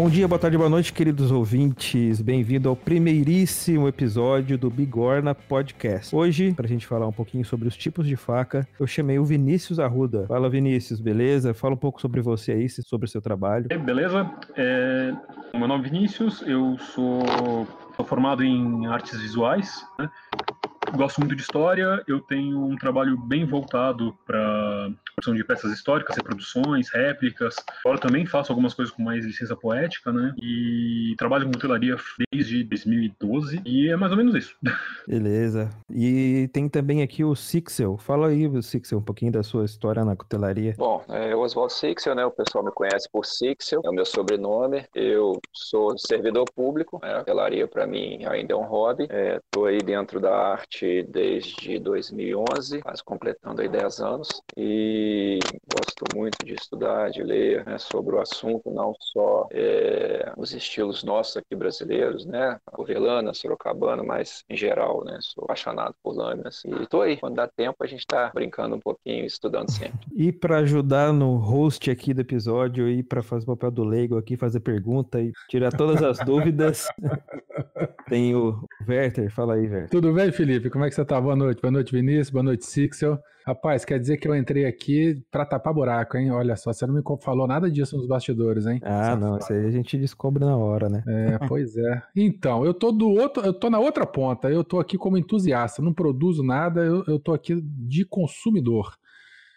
Bom dia, boa tarde, boa noite, queridos ouvintes. Bem-vindo ao primeiríssimo episódio do Bigorna Podcast. Hoje, pra gente falar um pouquinho sobre os tipos de faca, eu chamei o Vinícius Arruda. Fala, Vinícius, beleza? Fala um pouco sobre você aí, sobre o seu trabalho. Beleza? É... Meu nome é Vinícius, eu sou, sou formado em artes visuais, né? Gosto muito de história, eu tenho um trabalho bem voltado para produção de peças históricas, reproduções, réplicas. Agora também faço algumas coisas com mais licença poética, né? E trabalho com cutelaria desde 2012 e é mais ou menos isso. Beleza. E tem também aqui o Sixel. Fala aí, Sixel, um pouquinho da sua história na cutelaria. Bom, é Oswaldo Sixel, né? O pessoal me conhece por Sixel, é o meu sobrenome. Eu sou servidor público, né? A cutelaria para mim ainda é um hobby. Estou é, aí dentro da arte desde 2011, quase completando aí 10 anos. E gosto muito de estudar, de ler né, sobre o assunto, não só é, os estilos nossos aqui brasileiros, né, Aurelana, Sorocabana, mas em geral, né, sou apaixonado por lâminas e estou aí, quando dá tempo a gente está brincando um pouquinho, estudando sempre. E para ajudar no host aqui do episódio e para fazer o papel do leigo aqui, fazer pergunta e tirar todas as dúvidas, tem o Werther, fala aí, Werther. Tudo bem, Felipe? Como é que você tá? Boa noite. Boa noite, Vinícius. Boa noite, Sixel. Rapaz, quer dizer que eu entrei aqui para tapar buraco, hein? Olha só, você não me falou nada disso nos bastidores, hein? Ah, não, isso aí a gente descobre na hora, né? É, pois é. Então, eu tô do outro, eu tô na outra ponta, eu tô aqui como entusiasta, não produzo nada, eu, eu tô aqui de consumidor.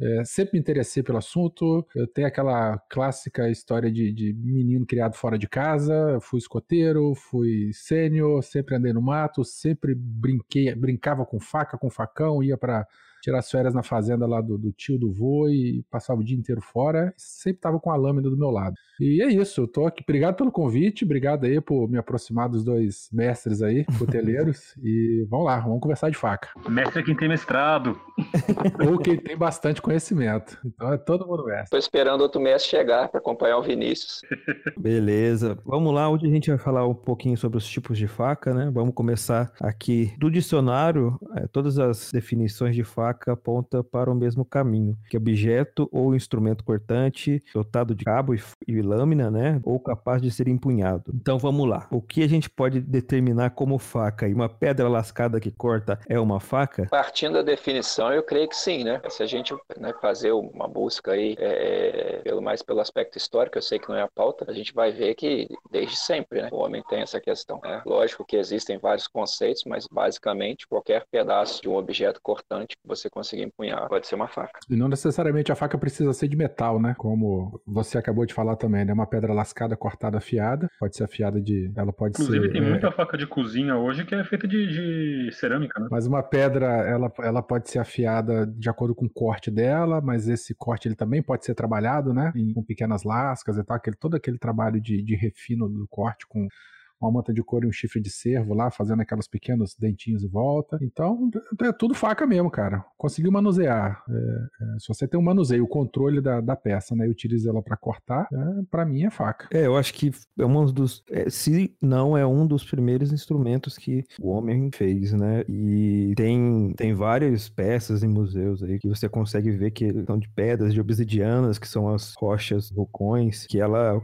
É, sempre me interessei pelo assunto. Eu tenho aquela clássica história de, de menino criado fora de casa. Fui escoteiro, fui sênior, sempre andei no mato, sempre brinquei, brincava com faca, com facão, ia para tirar as férias na fazenda lá do, do, tio do vô e passava o dia inteiro fora, sempre tava com a lâmina do meu lado. E é isso, eu tô aqui. Obrigado pelo convite, obrigado aí por me aproximar dos dois mestres aí, coteleiros. e vamos lá, vamos conversar de faca. Mestre é quem tem mestrado. Ou quem tem bastante conhecimento. Então é todo mundo mestre. Tô esperando outro mestre chegar para acompanhar o Vinícius. Beleza. Vamos lá, onde a gente vai falar um pouquinho sobre os tipos de faca, né? Vamos começar aqui do dicionário, é, todas as definições de faca faca aponta para o mesmo caminho, que objeto ou instrumento cortante dotado de cabo e, e lâmina, né, ou capaz de ser empunhado. Então vamos lá. O que a gente pode determinar como faca? E uma pedra lascada que corta é uma faca? Partindo da definição, eu creio que sim, né? Se a gente né, fazer uma busca aí, é, pelo mais pelo aspecto histórico, eu sei que não é a pauta, a gente vai ver que desde sempre, né, o homem tem essa questão. Né? Lógico que existem vários conceitos, mas basicamente qualquer pedaço de um objeto cortante você você conseguir empunhar, pode ser uma faca. E não necessariamente a faca precisa ser de metal, né? Como você acabou de falar também, né? Uma pedra lascada, cortada, afiada. Pode ser afiada de. Ela pode Inclusive, ser. Inclusive, tem é... muita faca de cozinha hoje que é feita de, de, cerâmica, né? Mas uma pedra, ela, ela pode ser afiada de acordo com o corte dela, mas esse corte ele também pode ser trabalhado, né? Em, com pequenas lascas e tal. Aquele, todo aquele trabalho de, de refino do corte com uma manta de couro e um chifre de cervo lá, fazendo aquelas pequenos dentinhos em volta. Então, é tudo faca mesmo, cara. Conseguiu manusear. É, é, se você tem um manuseio, o controle da, da peça, né, e utiliza ela para cortar, é, para mim é faca. É, eu acho que é um dos, é, se não é um dos primeiros instrumentos que o homem fez, né? E tem tem várias peças em museus aí que você consegue ver que são de pedras, de obsidianas, que são as rochas vulcões, que ela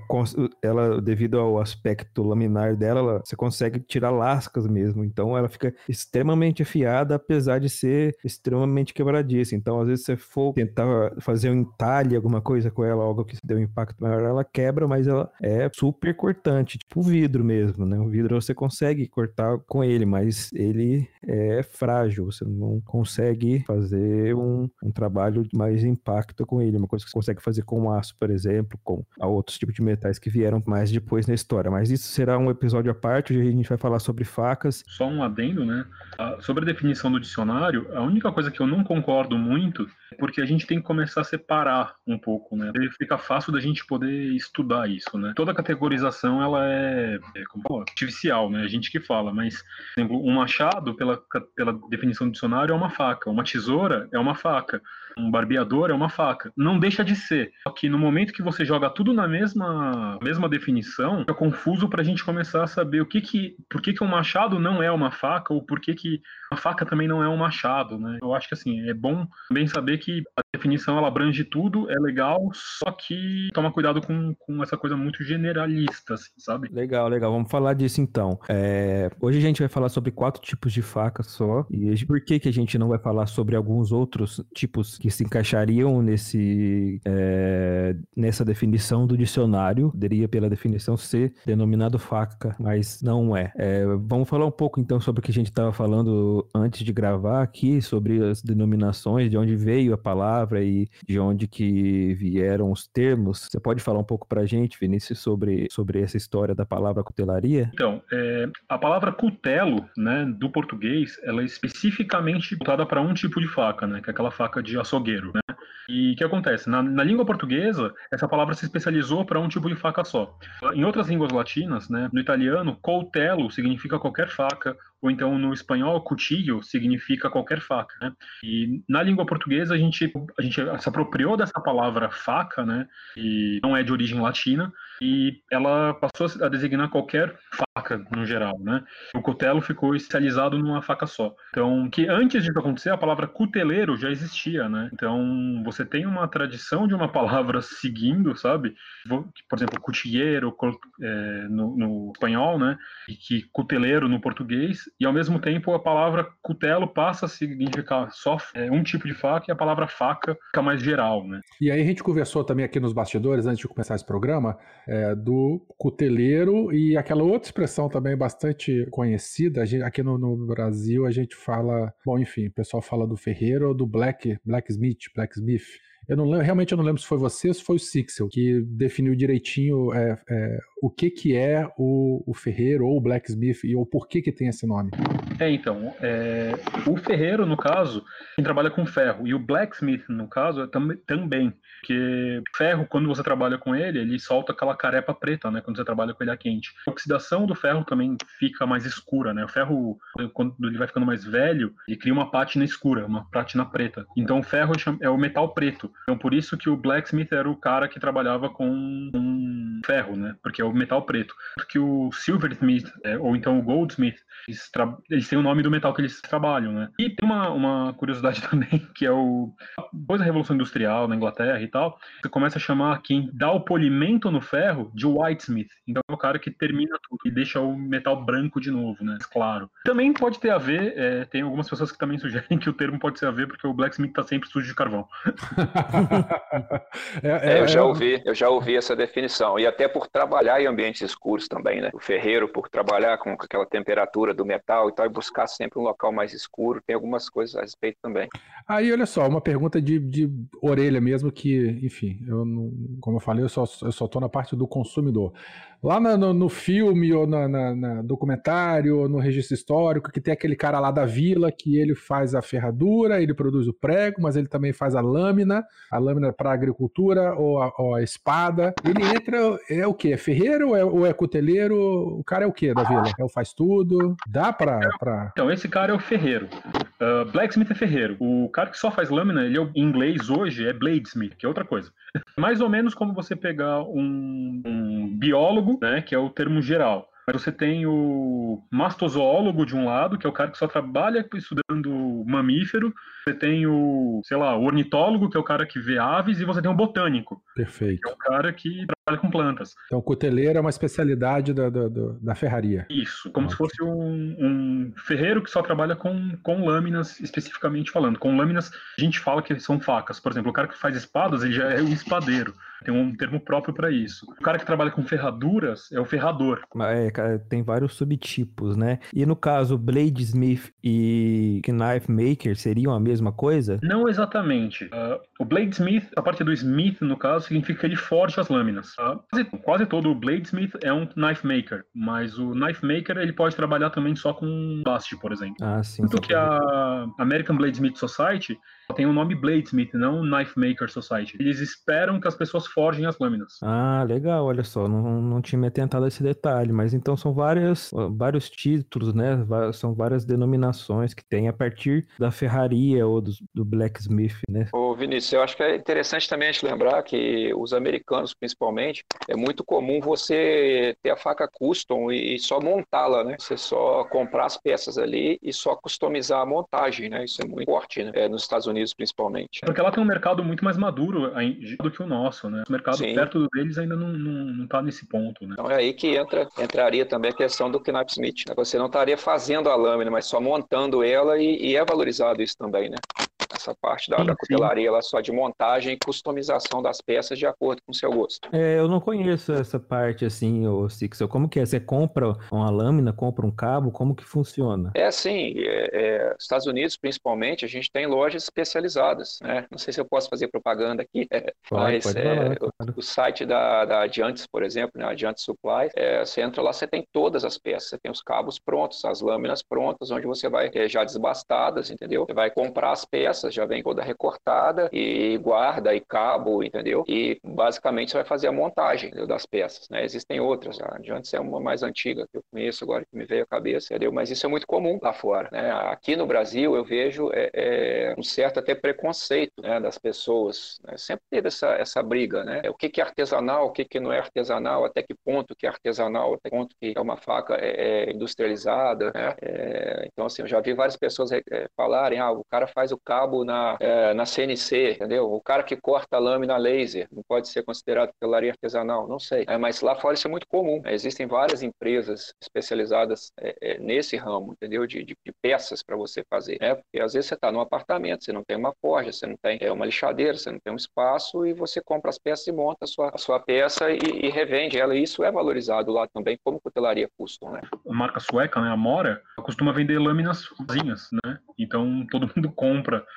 ela devido ao aspecto laminar dela dela, você consegue tirar lascas mesmo. Então ela fica extremamente afiada, apesar de ser extremamente quebradiça. Então, às vezes, você for tentar fazer um entalhe, alguma coisa com ela, algo que dê um impacto maior, ela quebra, mas ela é super cortante, tipo vidro mesmo, né? O vidro você consegue cortar com ele, mas ele é frágil, você não consegue fazer um, um trabalho de mais impacto com ele. Uma coisa que você consegue fazer com aço, por exemplo, com outros tipos de metais que vieram mais depois na história. Mas isso será um episódio episódio à parte, hoje a gente vai falar sobre facas. Só um adendo, né? Sobre a definição do dicionário, a única coisa que eu não concordo muito porque a gente tem que começar a separar um pouco, né? Fica fácil da gente poder estudar isso, né? Toda categorização, ela é, é como artificial, né? A gente que fala, mas, por exemplo, um machado, pela, pela definição do dicionário, é uma faca. Uma tesoura é uma faca. Um barbeador é uma faca. Não deixa de ser. Só que no momento que você joga tudo na mesma, mesma definição, fica confuso para a gente começar a saber o que que, por que que um machado não é uma faca ou por que que uma faca também não é um machado, né? Eu acho que assim, é bom bem saber que que a definição ela abrange tudo, é legal, só que toma cuidado com, com essa coisa muito generalista, assim, sabe? Legal, legal. Vamos falar disso então. É, hoje a gente vai falar sobre quatro tipos de faca só. E por que, que a gente não vai falar sobre alguns outros tipos que se encaixariam nesse, é, nessa definição do dicionário? Poderia, pela definição, ser denominado faca, mas não é. é vamos falar um pouco então sobre o que a gente estava falando antes de gravar aqui, sobre as denominações, de onde veio a palavra e de onde que vieram os termos. Você pode falar um pouco para a gente, Vinícius, sobre, sobre essa história da palavra cutelaria? Então, é, a palavra cutelo, né, do português, ela é especificamente voltada para um tipo de faca, né, que é aquela faca de açougueiro, né? E o que acontece? Na, na, língua portuguesa, essa palavra se especializou para um tipo de faca só. Em outras línguas latinas, né, no italiano, coltello significa qualquer faca, ou então no espanhol, cuchillo significa qualquer faca, né? E na língua portuguesa a gente, a gente se apropriou dessa palavra faca, né? E não é de origem latina, e ela passou a designar qualquer faca no geral, né? O cutelo ficou especializado numa faca só. Então, que antes disso acontecer, a palavra cuteleiro já existia, né? Então, você tem uma tradição de uma palavra seguindo, sabe? Por exemplo, cuchilleiro é, no, no espanhol, né? E que cuteleiro no português, e ao mesmo tempo a palavra cutelo passa a significar só é, um tipo de faca e a palavra faca fica mais geral, né? E aí a gente conversou também aqui nos bastidores, antes de começar esse programa, é, do cuteleiro e aquela outra expressão também bastante conhecida, gente, aqui no, no, Brasil a gente fala, bom, enfim, o pessoal fala do ferreiro ou do black, blacksmith, blacksmith, eu não lembro, realmente eu não lembro se foi você ou se foi o Sixel que definiu direitinho é, é, o que que é o, o ferreiro ou o blacksmith e ou por que que tem esse nome. É, então, é, o ferreiro, no caso, quem trabalha com ferro, e o blacksmith, no caso, é tam, também, porque ferro, quando você trabalha com ele, ele solta aquela carepa preta, né, quando você trabalha com ele a quente. A oxidação do ferro também fica mais escura, né, o ferro, quando ele vai ficando mais velho, ele cria uma pátina escura, uma pátina preta. Então, o ferro é o metal preto. Então, por isso que o blacksmith era o cara que trabalhava com ferro, né, porque é o metal preto. Porque o silversmith, é, ou então o goldsmith, eles, eles têm o nome do metal que eles trabalham, né. E tem uma, uma curiosidade também, que é o... Depois da Revolução Industrial na Inglaterra e tal, você começa a chamar quem dá o polimento no ferro de whitesmith. Então é o cara que termina tudo e deixa o metal branco de novo, né, claro. Também pode ter a ver, é, tem algumas pessoas que também sugerem que o termo pode ter a ver porque o blacksmith tá sempre sujo de carvão. é, é, eu já é ouvi, eu já ouvi essa definição. E até por trabalhar em ambientes escuros também, né? O ferreiro, por trabalhar com aquela temperatura do metal e tal, e buscar sempre um local mais escuro, tem algumas coisas a respeito também. Aí, olha só, uma pergunta de, de orelha mesmo, que, enfim, eu não, como eu falei, eu só, eu só tô na parte do consumidor. Lá no, no filme, ou na, documentário, ou no registro histórico, que tem aquele cara lá da vila que ele faz a ferradura, ele produz o prego, mas ele também faz a lâmina, a lâmina para agricultura, ou a, ou a, espada. Ele entra, é o quê? É ferreiro ou é, ou é cuteleiro? O cara é o quê da vila? É o faz tudo? Dá pra, pra... Então, esse cara é o ferreiro. Uh, blacksmith é ferreiro. O cara que só faz lâmina, ele é, em inglês hoje é bladesmith, que é outra coisa. Mais ou menos como você pegar um, um biólogo, né, que é o termo geral. Mas você tem o mastozoólogo de um lado, que é o cara que só trabalha estudando mamífero. Você tem o, sei lá, o ornitólogo, que é o cara que vê aves, e você tem o botânico. Perfeito. Que é o cara que trabalha com plantas. Então, cuteleiro é uma especialidade da, da, da ferraria. Isso, como se fosse um, um, ferreiro que só trabalha com, com lâminas, especificamente falando. Com lâminas, a gente fala que são facas. Por exemplo, o cara que faz espadas, ele já é um espadeiro. Tem um termo próprio para isso. O cara que trabalha com ferraduras é o ferrador. É, tem vários subtipos, né? E no caso, bladesmith e knife maker seriam a mesma coisa? Não exatamente. Uh, o bladesmith, a parte do smith, no caso, significa que ele forja as lâminas. Uh, quase, quase todo bladesmith é um knife maker, mas o knife maker ele pode trabalhar também só com baste, por exemplo. Ah, sim. Tanto que a American Bladesmith Society tem o nome Bladesmith, não Knife Maker Society. Eles esperam que as pessoas forgem as lâminas. Ah, legal, olha só, não, não tinha me atentado a esse detalhe, mas então são várias, vários títulos, né? São várias denominações que tem a partir da ferraria ou do, do blacksmith, né? Ô Vinícius, eu acho que é interessante também a gente lembrar que os americanos, principalmente, principalmente, é muito comum você ter a faca custom e só montá-la, né? Você só comprar as peças ali e só customizar a montagem, né? Isso é muito forte, né? É, nos Estados Unidos, principalmente. Porque ela tem um mercado muito mais maduro do que o nosso, né? O mercado Sim. perto deles ainda não, não, não tá nesse ponto, né? Então é aí que entra, entraria também a questão do Knifesmith, né? Você não estaria fazendo a lâmina, mas só montando ela e, e é valorizado isso também, né? Essa parte da, sim, da cutelaria ela só de montagem e customização das peças de acordo com o seu gosto. É, eu não conheço essa parte assim, o Sixel. Como que é? Você compra uma lâmina, compra um cabo, como que funciona? É assim, é, é, Estados Unidos principalmente, a gente tem lojas especializadas, né? Não sei se eu posso fazer propaganda aqui, é, pode, mas falar, o, o, site da, da Adiantes, por exemplo, né, Adiantes Supply, é, você entra lá, você tem todas as peças, você tem os cabos prontos, as lâminas prontas, onde você vai é, já desbastadas, entendeu? Você vai comprar as peças peças, já vem toda recortada e guarda e cabo, entendeu? E basicamente você vai fazer a montagem entendeu? das peças, né? Existem outras, a Adiantes é uma mais antiga que eu conheço agora que me veio à cabeça, entendeu? Mas isso é muito comum lá fora, né? Aqui no Brasil eu vejo é, é um certo até preconceito né, das pessoas, né? sempre teve essa, essa briga, né? O que, que é artesanal, o que, que não é artesanal, até que ponto que é artesanal, até que ponto que é uma faca é, é industrializada, né? É, então assim, eu já vi várias pessoas é, falarem, ah, o cara faz o cabo na, é, na CNC, entendeu? O cara que corta a lâmina laser não pode ser considerado pelaria artesanal, não sei. É, mas lá fora isso é muito comum. É, existem várias empresas especializadas é, é, nesse ramo, entendeu? De, de, de peças para você fazer. Né? Porque às vezes você está num apartamento, você não tem uma forja, você não tem uma lixadeira, você não tem um espaço e você compra as peças e monta a sua, a sua peça e, e revende ela. E isso é valorizado lá também como cutelaria custom, né? A marca sueca, né, a Mora, costuma vender lâminas sozinhas, né? Então todo mundo compra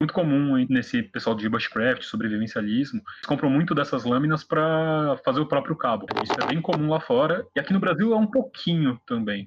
muito comum nesse pessoal de bushcraft, sobrevivencialismo, eles compram muito dessas lâminas para fazer o próprio cabo. Isso é bem comum lá fora e aqui no Brasil é um pouquinho também,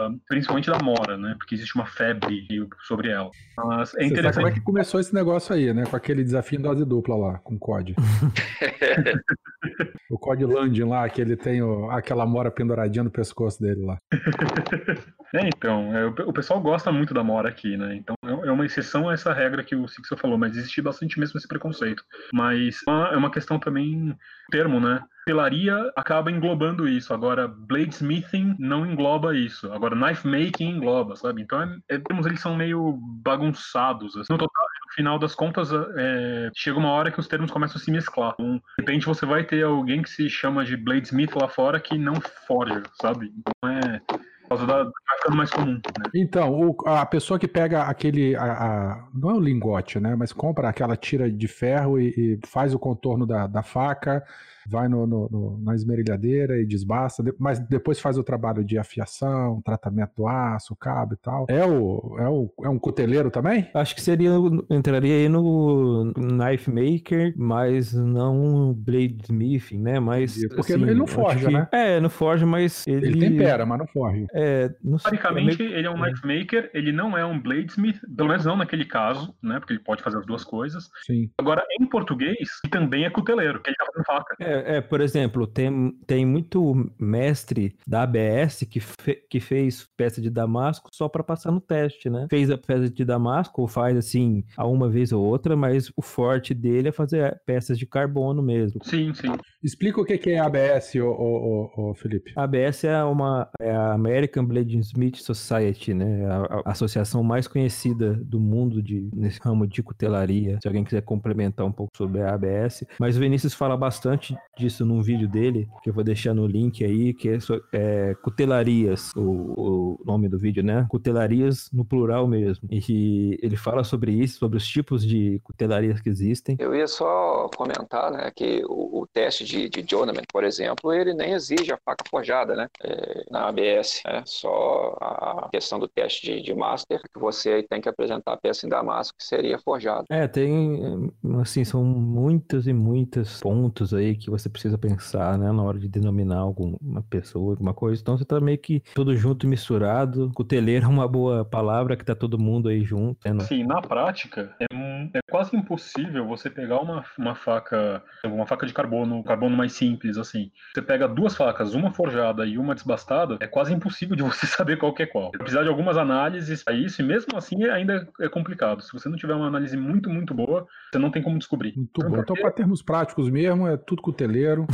ah, principalmente da mora, né? Porque existe uma febre sobre ela. Mas é interessante. como é que começou esse negócio aí, né? Com aquele desafio em dose dupla lá, com o COD. o COD Landing lá, que ele tem o, aquela mora penduradinha no pescoço dele lá. É, então, é, o pessoal gosta muito da mora aqui, né? Então é, é uma exceção a essa regra que o Sixel falou, mas existe bastante mesmo esse preconceito. Mas é uma questão também, termo, né? Pelaria acaba englobando isso. Agora, bladesmithing não engloba isso. Agora, knife making engloba, sabe? Então, é, é, termos eles são meio bagunçados. Assim. No total, no final das contas, é, chega uma hora que os termos começam a se mesclar. Então, de repente, você vai ter alguém que se chama de bladesmith lá fora que não forja, sabe? Então, é causa da, ficando mais comum. Né? Então, o, a pessoa que pega aquele. A, a, não é o lingote, né? Mas compra aquela tira de ferro e, e faz o contorno da, da faca vai no, no, no, na esmerilhadeira e desbasta, mas depois faz o trabalho de afiação, tratamento do aço, cabo e tal. É, o, é, o, é um cuteleiro também? Acho que seria, entraria aí no knife maker, mas não bladesmithing, né? Mas, Porque assim, ele não forja, né? É, não forja, mas ele... Ele tempera, mas não forja. É, não Basicamente, é meio... ele é um knife maker, ele não é um bladesmith, pelo menos não naquele caso, né? Porque ele pode fazer as duas coisas. Sim. Agora, em português, ele também é cuteleiro, que ele tá fazendo faca. É, é, por exemplo, tem, tem muito mestre da ABS que, fe, que fez peça de Damasco só para passar no teste, né? Fez a peça de Damasco, ou faz assim, a uma vez ou outra, mas o forte dele é fazer peças de carbono mesmo. Sim, sim. Explica o que é ABS, ô, ô, ô, Felipe. A ABS é, uma, é a American Bladesmith Society, né? A, a, associação mais conhecida do mundo de, nesse ramo de cutelaria. Se alguém quiser complementar um pouco sobre a ABS. Mas o Vinícius fala bastante disso num vídeo dele, que eu vou deixar no link aí, que é, é Cutelarias, o, o, nome do vídeo, né? Cutelarias no plural mesmo. E ele fala sobre isso, sobre os tipos de cutelarias que existem. Eu ia só comentar, né, que o, o teste de, de Journeyman, por exemplo, ele nem exige a faca forjada, né? É, na ABS, é só a questão do teste de, de master, que você tem que apresentar a peça em damasco, que seria forjada. É, tem, assim, são muitos e muitos pontos aí que você precisa pensar, né, na hora de denominar alguma pessoa, alguma coisa. Então você tá meio que tudo junto, misturado. Cuteleiro é uma boa palavra que tá todo mundo aí junto. Né? Sim, na prática, é, é, quase impossível você pegar uma, uma faca, uma faca de carbono, carbono mais simples, assim. Você pega duas facas, uma forjada e uma desbastada, é quase impossível de você saber qual que é qual. Precisar de algumas análises para isso, e mesmo assim ainda é complicado. Se você não tiver uma análise muito, muito boa, você não tem como descobrir. Muito então, bom. Então, para termos práticos mesmo, é tudo cuteleiro.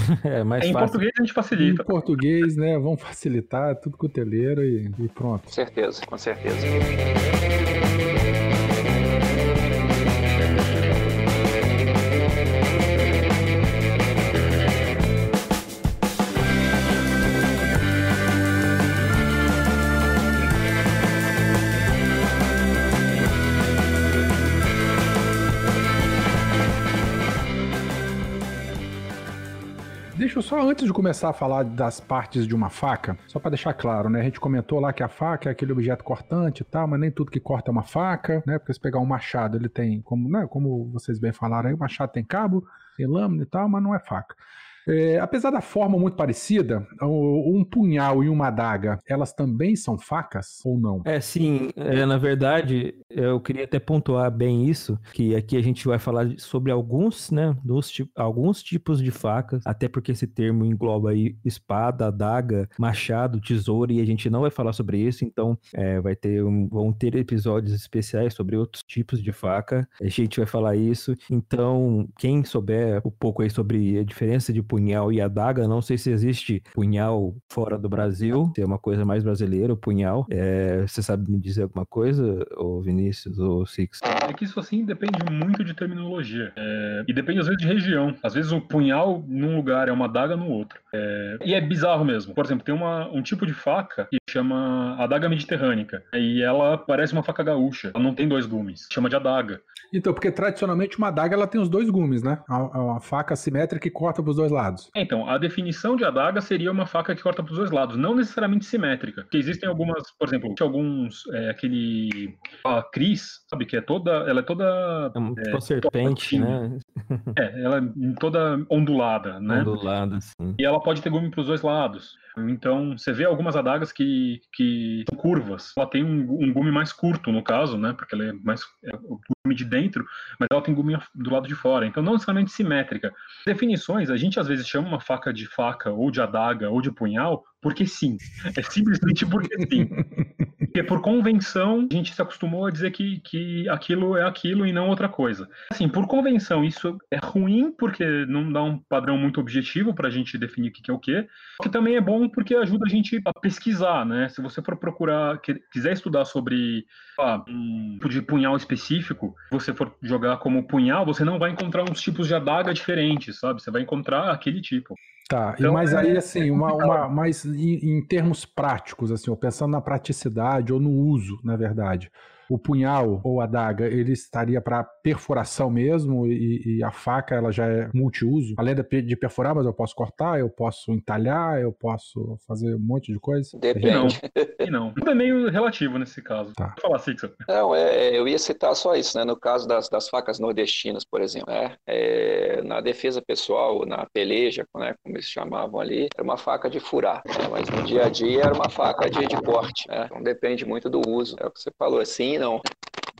é mais é, Em fácil. português a gente facilita. Em português, né? Vamos facilitar, tudo cuteleiro e, e pronto. Com certeza, com certeza. Só, antes de começar a falar das partes de uma faca, só para deixar claro, né? A gente comentou lá que a faca é aquele objeto cortante e tal, mas nem tudo que corta é uma faca, né? Porque se pegar um machado, ele tem, como, né, como vocês bem falaram aí, o machado tem cabo, tem lâmina e tal, mas não é faca. É, apesar da forma muito parecida, um punhal e uma adaga, elas também são facas ou não? É, sim. É, na verdade, eu queria até pontuar bem isso, que aqui a gente vai falar sobre alguns, né, dos, alguns tipos de facas, até porque esse termo engloba aí espada, adaga, machado, tesouro, e a gente não vai falar sobre isso, então é, vai ter um, vão ter episódios especiais sobre outros tipos de faca, a gente vai falar isso, então quem souber um pouco aí sobre a diferença de punhal e adaga. Não sei se existe punhal fora do Brasil, se é uma coisa mais brasileira, o punhal. É, você sabe me dizer alguma coisa, ou Vinícius, ou Six? É que isso assim depende muito de terminologia. É, e depende às vezes de região. Às vezes o punhal num lugar é uma adaga no outro. É, e é bizarro mesmo. Por exemplo, tem uma, um tipo de faca que chama adaga mediterrânica. E ela parece uma faca gaúcha. Ela não tem dois gumes. Chama de adaga. Então, porque tradicionalmente uma adaga ela tem os dois gumes, né? É uma faca assimétrica que corta para os dois lados. Então, a definição de adaga seria uma faca que corta para os dois lados, não necessariamente simétrica. Porque existem algumas, por exemplo, alguns, é, aquele a Cris, sabe, que é toda, ela é toda é uma é, serpente, né? É, ela é toda ondulada, né? Ondulada, sim. E ela pode ter gume para os dois lados. Então, você vê algumas adagas que, que são curvas. Ela tem um, um gume mais curto, no caso, né? Porque ela é mais é, o gume de dentro, mas ela tem gume do lado de fora. Então, não necessariamente simétrica. Definições, a gente às vezes chama uma faca de faca, ou de adaga, ou de punhal, porque sim. É simplesmente porque sim. Porque por convenção, a gente se acostumou a dizer que, que aquilo é aquilo e não outra coisa. Assim, por convenção, isso é ruim porque não dá um padrão muito objetivo para a gente definir o que é o que, que também é bom porque ajuda a gente a pesquisar, né? Se você for procurar, quiser estudar sobre ah, um tipo de punhal específico, você for jogar como punhal, você não vai encontrar uns tipos de adaga diferentes, sabe? Você vai encontrar aquele tipo. Tá, então, mas aí, é assim, uma, uma, mais em, em, termos práticos, assim, ou pensando na praticidade ou no uso, na verdade o punhal ou a daga ele estaria para perfuração mesmo e, e, a faca ela já é multiuso. Além de perfurar, mas eu posso cortar, eu posso entalhar, eu posso fazer um monte de coisa. Depende. Não, não. Tudo é meio relativo nesse caso. Tá. Vou falar, Sixa. Não, é, é, eu ia citar só isso, né? No caso das, das facas nordestinas, por exemplo, né? É, na defesa pessoal, na peleja, né? como eles chamavam ali, era uma faca de furar, né? mas no dia a dia era uma faca de, de corte. Né? Então depende muito do uso. É o que você falou, assim, não.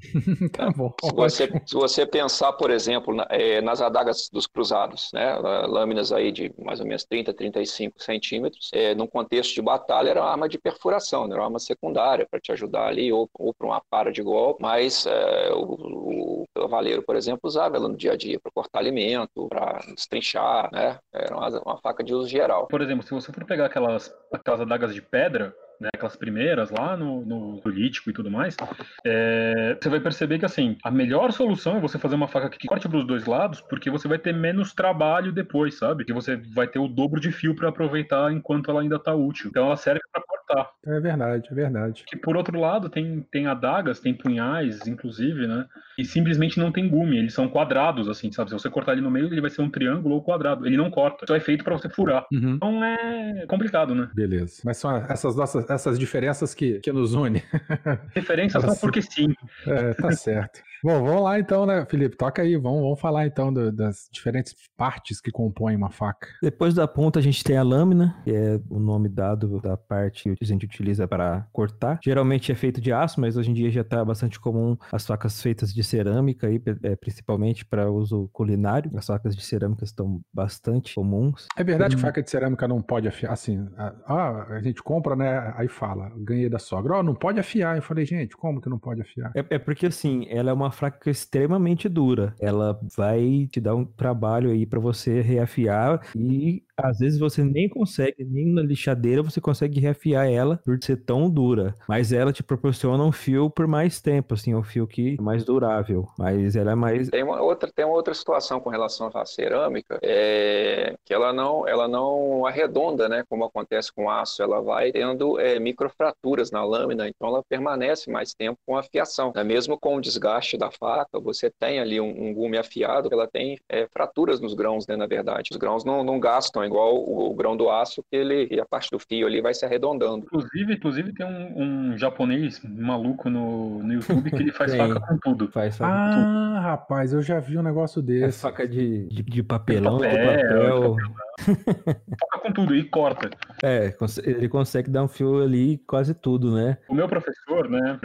tá bom. Se você, se você pensar, por exemplo, na, é, nas adagas dos cruzados, né, lâminas aí de mais ou menos 30, 35 centímetros, é, num contexto de batalha era uma arma de perfuração, né, era uma arma secundária para te ajudar ali, ou, ou para uma para de golpe, mas é, o, o cavaleiro, por exemplo, usava ela no dia a dia para cortar alimento, para destrinchar, né, era uma, uma faca de uso geral. Por exemplo, se você for pegar aquelas, aquelas adagas de pedra, né, aquelas primeiras lá no, no político e tudo mais, é, você vai perceber que assim, a melhor solução é você fazer uma faca que corte para os dois lados, porque você vai ter menos trabalho depois, sabe? Que você vai ter o dobro de fio para aproveitar enquanto ela ainda está útil. Então ela serve para cortar. É verdade, é verdade. Que por outro lado tem, tem adagas, tem punhais, inclusive, né? E simplesmente não tem gume, eles são quadrados, assim, sabe? Se você cortar ele no meio, ele vai ser um triângulo ou quadrado. Ele não corta, só é feito para você furar. Uhum. Então é complicado, né? Beleza. Mas são essas nossas essas diferenças que, que nos unem. Diferenças só porque sim. É, tá certo. Bom, vamos lá então, né, Felipe? Toca aí, vamos, vamos falar então do, das diferentes partes que compõem uma faca. Depois da ponta a gente tem a lâmina, que é o nome dado da parte a gente utiliza para cortar. Geralmente é feito de aço, mas hoje em dia já está bastante comum as facas feitas de cerâmica, aí, é, principalmente para uso culinário. As facas de cerâmica estão bastante comuns. É verdade que faca de cerâmica não pode afiar, assim, ah, a gente compra, né, aí fala, ganhei da sogra, ó, oh, não pode afiar. Eu falei, gente, como que não pode afiar? É, é porque, assim, ela é uma faca extremamente dura. Ela vai te dar um trabalho aí para você reafiar e às vezes você nem consegue, nem na lixadeira você consegue reafiar ela por ser tão dura. Mas ela te proporciona um fio por mais tempo, assim, um fio que é mais durável. Mas ela é mais. Tem uma outra, tem uma outra situação com relação à cerâmica, é que ela não, ela não arredonda, né? Como acontece com aço, ela vai tendo é, microfraturas na lâmina, então ela permanece mais tempo com a fiação. Né? Mesmo com o desgaste da faca, você tem ali um, um gume afiado, ela tem é, fraturas nos grãos, né? Na verdade, os grãos não, não gastam igual o, o, grão do aço, que ele e a parte do fio ali vai se arredondando. Inclusive, inclusive tem um, um japonês maluco no, no YouTube que ele faz faca com tudo. Faz faca ah, com tudo. rapaz, eu já vi um negócio desse. É faca de, de, de papelão, de papel. Faca com tudo e corta. É, ele consegue dar um fio ali quase tudo, né? O meu professor, né,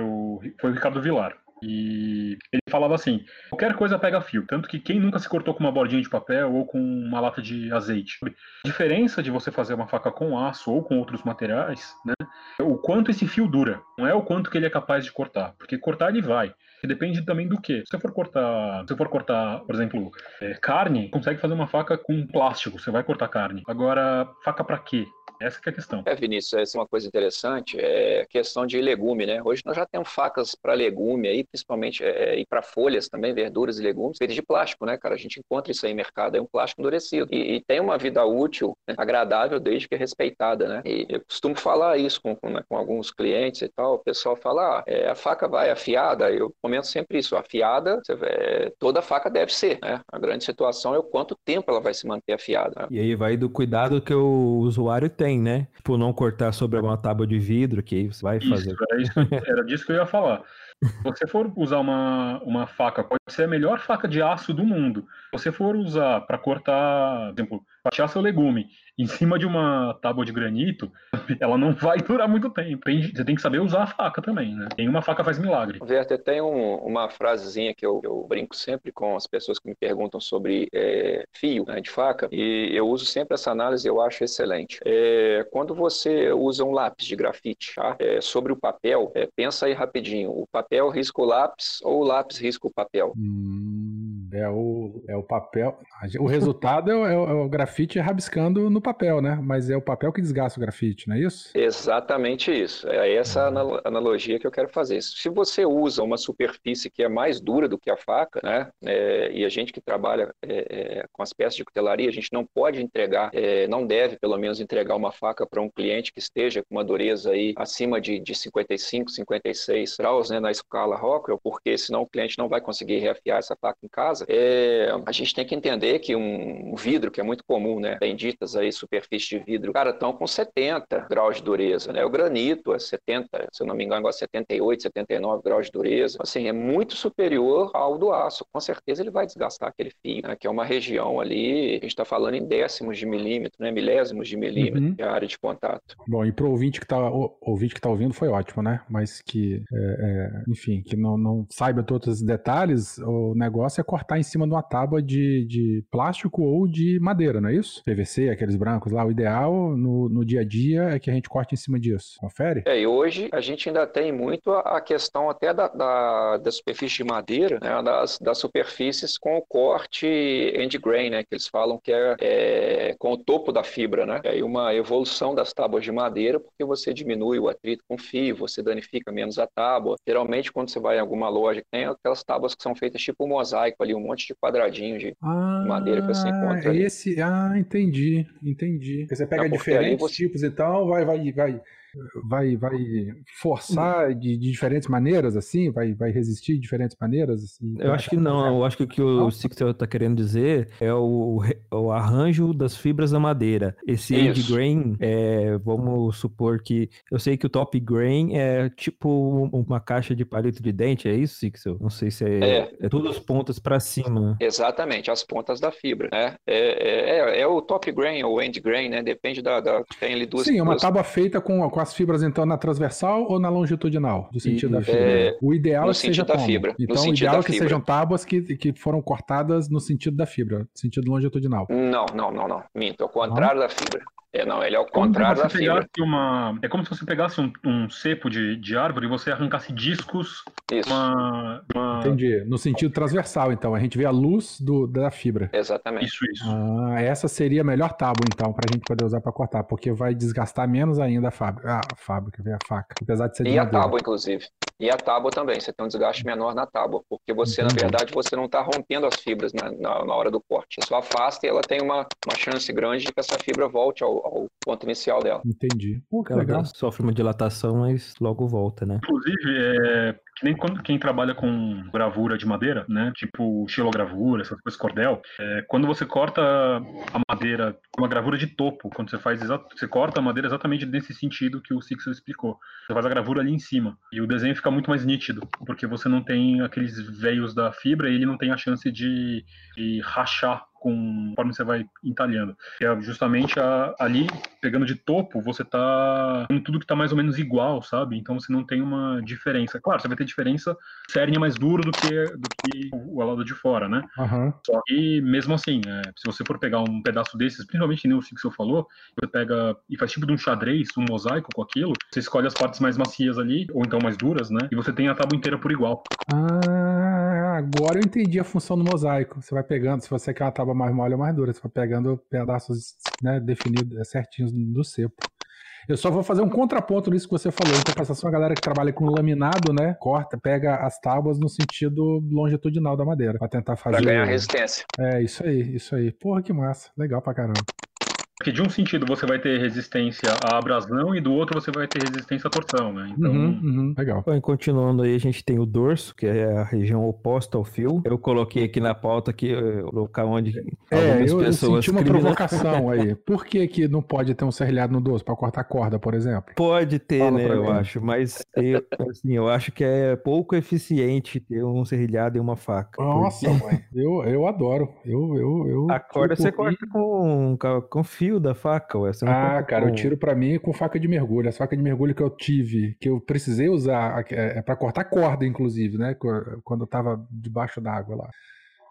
foi o Ricardo Vilar. E ele falava assim: qualquer coisa pega fio. Tanto que quem nunca se cortou com uma bordinha de papel ou com uma lata de azeite? A diferença de você fazer uma faca com aço ou com outros materiais, né? É o quanto esse fio dura. Não é o quanto que ele é capaz de cortar. Porque cortar ele vai. Depende também do que. Se você for cortar, se for cortar, por exemplo, é, carne, consegue fazer uma faca com plástico. Você vai cortar carne. Agora, faca para quê? Essa é a questão. É, Vinícius, essa é uma coisa interessante, é a questão de legume, né? Hoje nós já temos facas para legume aí, principalmente, é, e para folhas também, verduras e legumes, feitas de plástico, né, cara? A gente encontra isso aí no mercado, é um plástico endurecido. E, e tem uma vida útil, né, agradável, desde que é respeitada, né? E eu costumo falar isso com, com, né, com alguns clientes e tal, o pessoal fala, ah, é, a faca vai afiada, eu comento sempre isso, afiada, é, toda faca deve ser, né? A grande situação é o quanto tempo ela vai se manter afiada. Né? E aí vai do cuidado que o usuário tem tem, né? Tipo, não cortar sobre uma tábua de vidro, que você vai fazer. Isso, era, isso, era disso que eu ia falar. Se você for usar uma, uma faca, pode ser a melhor faca de aço do mundo. Se você for usar para cortar, por exemplo, fatiar seu legume em cima de uma tábua de granito, ela não vai durar muito tempo. Você tem que saber usar a faca também, né? Tem uma faca faz milagre. Werther, tem um, uma frasezinha que eu, eu, brinco sempre com as pessoas que me perguntam sobre é, fio né, de faca, e eu uso sempre essa análise, eu acho excelente. É, quando você usa um lápis de grafite tá? é, sobre o papel, é, pensa aí rapidinho, o papel risca o lápis ou o lápis risca o papel? Hum, é, o, é o papel. O resultado é, o, é o grafite rabiscando no papel, né? Mas é o papel que desgasta o grafite, não é isso? Exatamente isso. É essa uhum. analogia que eu quero fazer. Se você usa uma superfície que é mais dura do que a faca, né? É, e a gente que trabalha é, é com as peças de cutelaria, a gente não pode entregar, é, não deve pelo menos entregar uma faca para um cliente que esteja com uma dureza aí acima de, de 55, 56 graus, né? Na escala Rockwell, porque senão o cliente não vai conseguir reafiar essa faca em casa. É, a gente tem que entender que um vidro, que é muito comum, né? Benditas aí superfície de vidro, cara, estão com 70 graus de dureza, né? O granito é 70, se eu não me engano, agora 78, 79 graus de dureza. Assim, é muito superior ao do aço. Com certeza ele vai desgastar aquele fio, né? que é uma região ali, a gente está falando em décimos de milímetro, né? Milésimos de milímetro, uhum. é a área de contato. Bom, e para o ouvinte que está que tá ouvindo foi ótimo, né? Mas que, é, é, enfim, que não, não saiba todos os detalhes, o negócio é cortar em cima de uma tábua de, de plástico ou de madeira, não é isso? PVC, aqueles brancos lá. O ideal no, no dia a dia é que a gente corte em cima disso. Confere? É, e hoje a gente ainda tem muito a, questão até da, da, da superfície de madeira, né, das, das superfícies com o corte end grain, né, que eles falam que é, é com o topo da fibra, né? Aí uma evolução das tábuas de madeira, porque você diminui o atrito com fio, você danifica menos a tábua. Geralmente, quando você vai em alguma loja, tem aquelas tábuas que são feitas tipo um mosaico ali, um monte de quadradinho de ah, madeira que você encontra. Esse, ah, entendi, entendi. Porque você pega diferentes você... tipos e tal, vai, vai, vai vai, vai forçar de, de, diferentes maneiras, assim? Vai, vai resistir de diferentes maneiras? Assim? Eu acho que não. Eu acho que o que o Sixel está querendo dizer é o, o arranjo das fibras da madeira. Esse end grain, é, vamos supor que... Eu sei que o top grain é tipo uma caixa de palito de dente, é isso, Sixel? Não sei se é... É, é todas as pontas para cima. Exatamente, as pontas da fibra, né? É, é, é, é, o top grain ou end grain, né? Depende da... da tem ali duas... Sim, é uma tábua feita com, com a as fibras, então, na transversal ou na longitudinal? Do sentido da E- fibra? é, o ideal é que seja da fibra, Então, o ideal é que sejam tábuas que, que foram cortadas no sentido da fibra, sentido longitudinal. Não, não, não, não. Minto, é o contrário da fibra. É, não, ele é o se contrário da fibra. uma. É como se você pegasse um, um cepo de, de árvore e você arrancasse discos, Isso, uma. uma... Entendi. No sentido transversal, então. A gente vê a luz do, da fibra. exatamente. Isso, isso. Ah, essa seria a melhor tábua, então, pra gente poder usar pra cortar, porque vai desgastar menos ainda a fábrica. A fábrica, vê a faca. Apesar de ser de E a tábua, inclusive. E a tábua também, você tem um desgaste menor na tábua, porque você, Entendi. na verdade, você não está rompendo as fibras na, na, na hora do corte. Você só afasta e ela tem uma, uma chance grande de que essa fibra volte ao, ao ponto inicial dela. Entendi. Pô, que Ela legal. sofre uma dilatação, mas logo volta, né? Inclusive, é, que nem quando, quem trabalha com gravura de madeira, né? Tipo xilogravura, essas coisas, cordel. é, quando você corta a madeira, uma gravura de topo, quando você faz exa- você corta a madeira exatamente nesse sentido que o Sixel explicou. Você faz a gravura ali em cima. E o desenho fica muito mais nítido, porque você não tem aqueles veios da fibra e ele não tem a chance de, de rachar com, conforme você vai entalhando. É justamente a- ali, pegando de topo, você tá com tudo que tá mais ou menos igual, sabe? Então você não tem uma diferença. Claro, você vai ter diferença, cerne é mais duro do que, do que o lado de fora, né? Aham. Só que mesmo assim, é, se você for pegar um pedaço desses, principalmente que nem o Sixel falou, você pega e faz tipo de um xadrez, um mosaico com aquilo, você escolhe as partes mais macias ali, ou então mais duras, né? E você tem a tábua inteira por igual. Ah, agora eu entendi a função do mosaico. Você vai pegando, se você quer uma tábua mais mole ou mais dura, você vai pegando pedaços né, definidos, certinhos do cepo. Eu só vou fazer um contraponto nisso que você falou. Em compensação, a galera que trabalha com laminado, né, corta, pega as tábuas no sentido longitudinal da madeira, pra tentar fazer. Para ganhar resistência. É, isso aí, isso aí. Porra, que massa. Legal pra caramba. Porque de um sentido você vai ter resistência à abrasão e do outro você vai ter resistência à torção, né? Então, Uhum, uhum, legal. Bom, continuando aí, a gente tem o dorso, que é a região oposta ao fio. Eu coloquei aqui na pauta que eh, o local onde É, algumas eu, eu pessoas senti uma provocação aí. Por que, que não pode ter um serrilhado no dorso pra cortar corda, por exemplo? Pode ter, Fala né, eu mim. acho, mas eu, assim, eu acho que é pouco eficiente ter um serrilhado e uma faca. Nossa, mãe. Eu, eu adoro. Eu, eu, eu A corda você corta com, com, com fio da faca, ué. Você não Ah, cara, eu com- tiro pra mim com faca de mergulho. As facas de mergulho que eu tive, que eu precisei usar, é, é para cortar corda, inclusive, né? Quando eu tava debaixo d'água lá.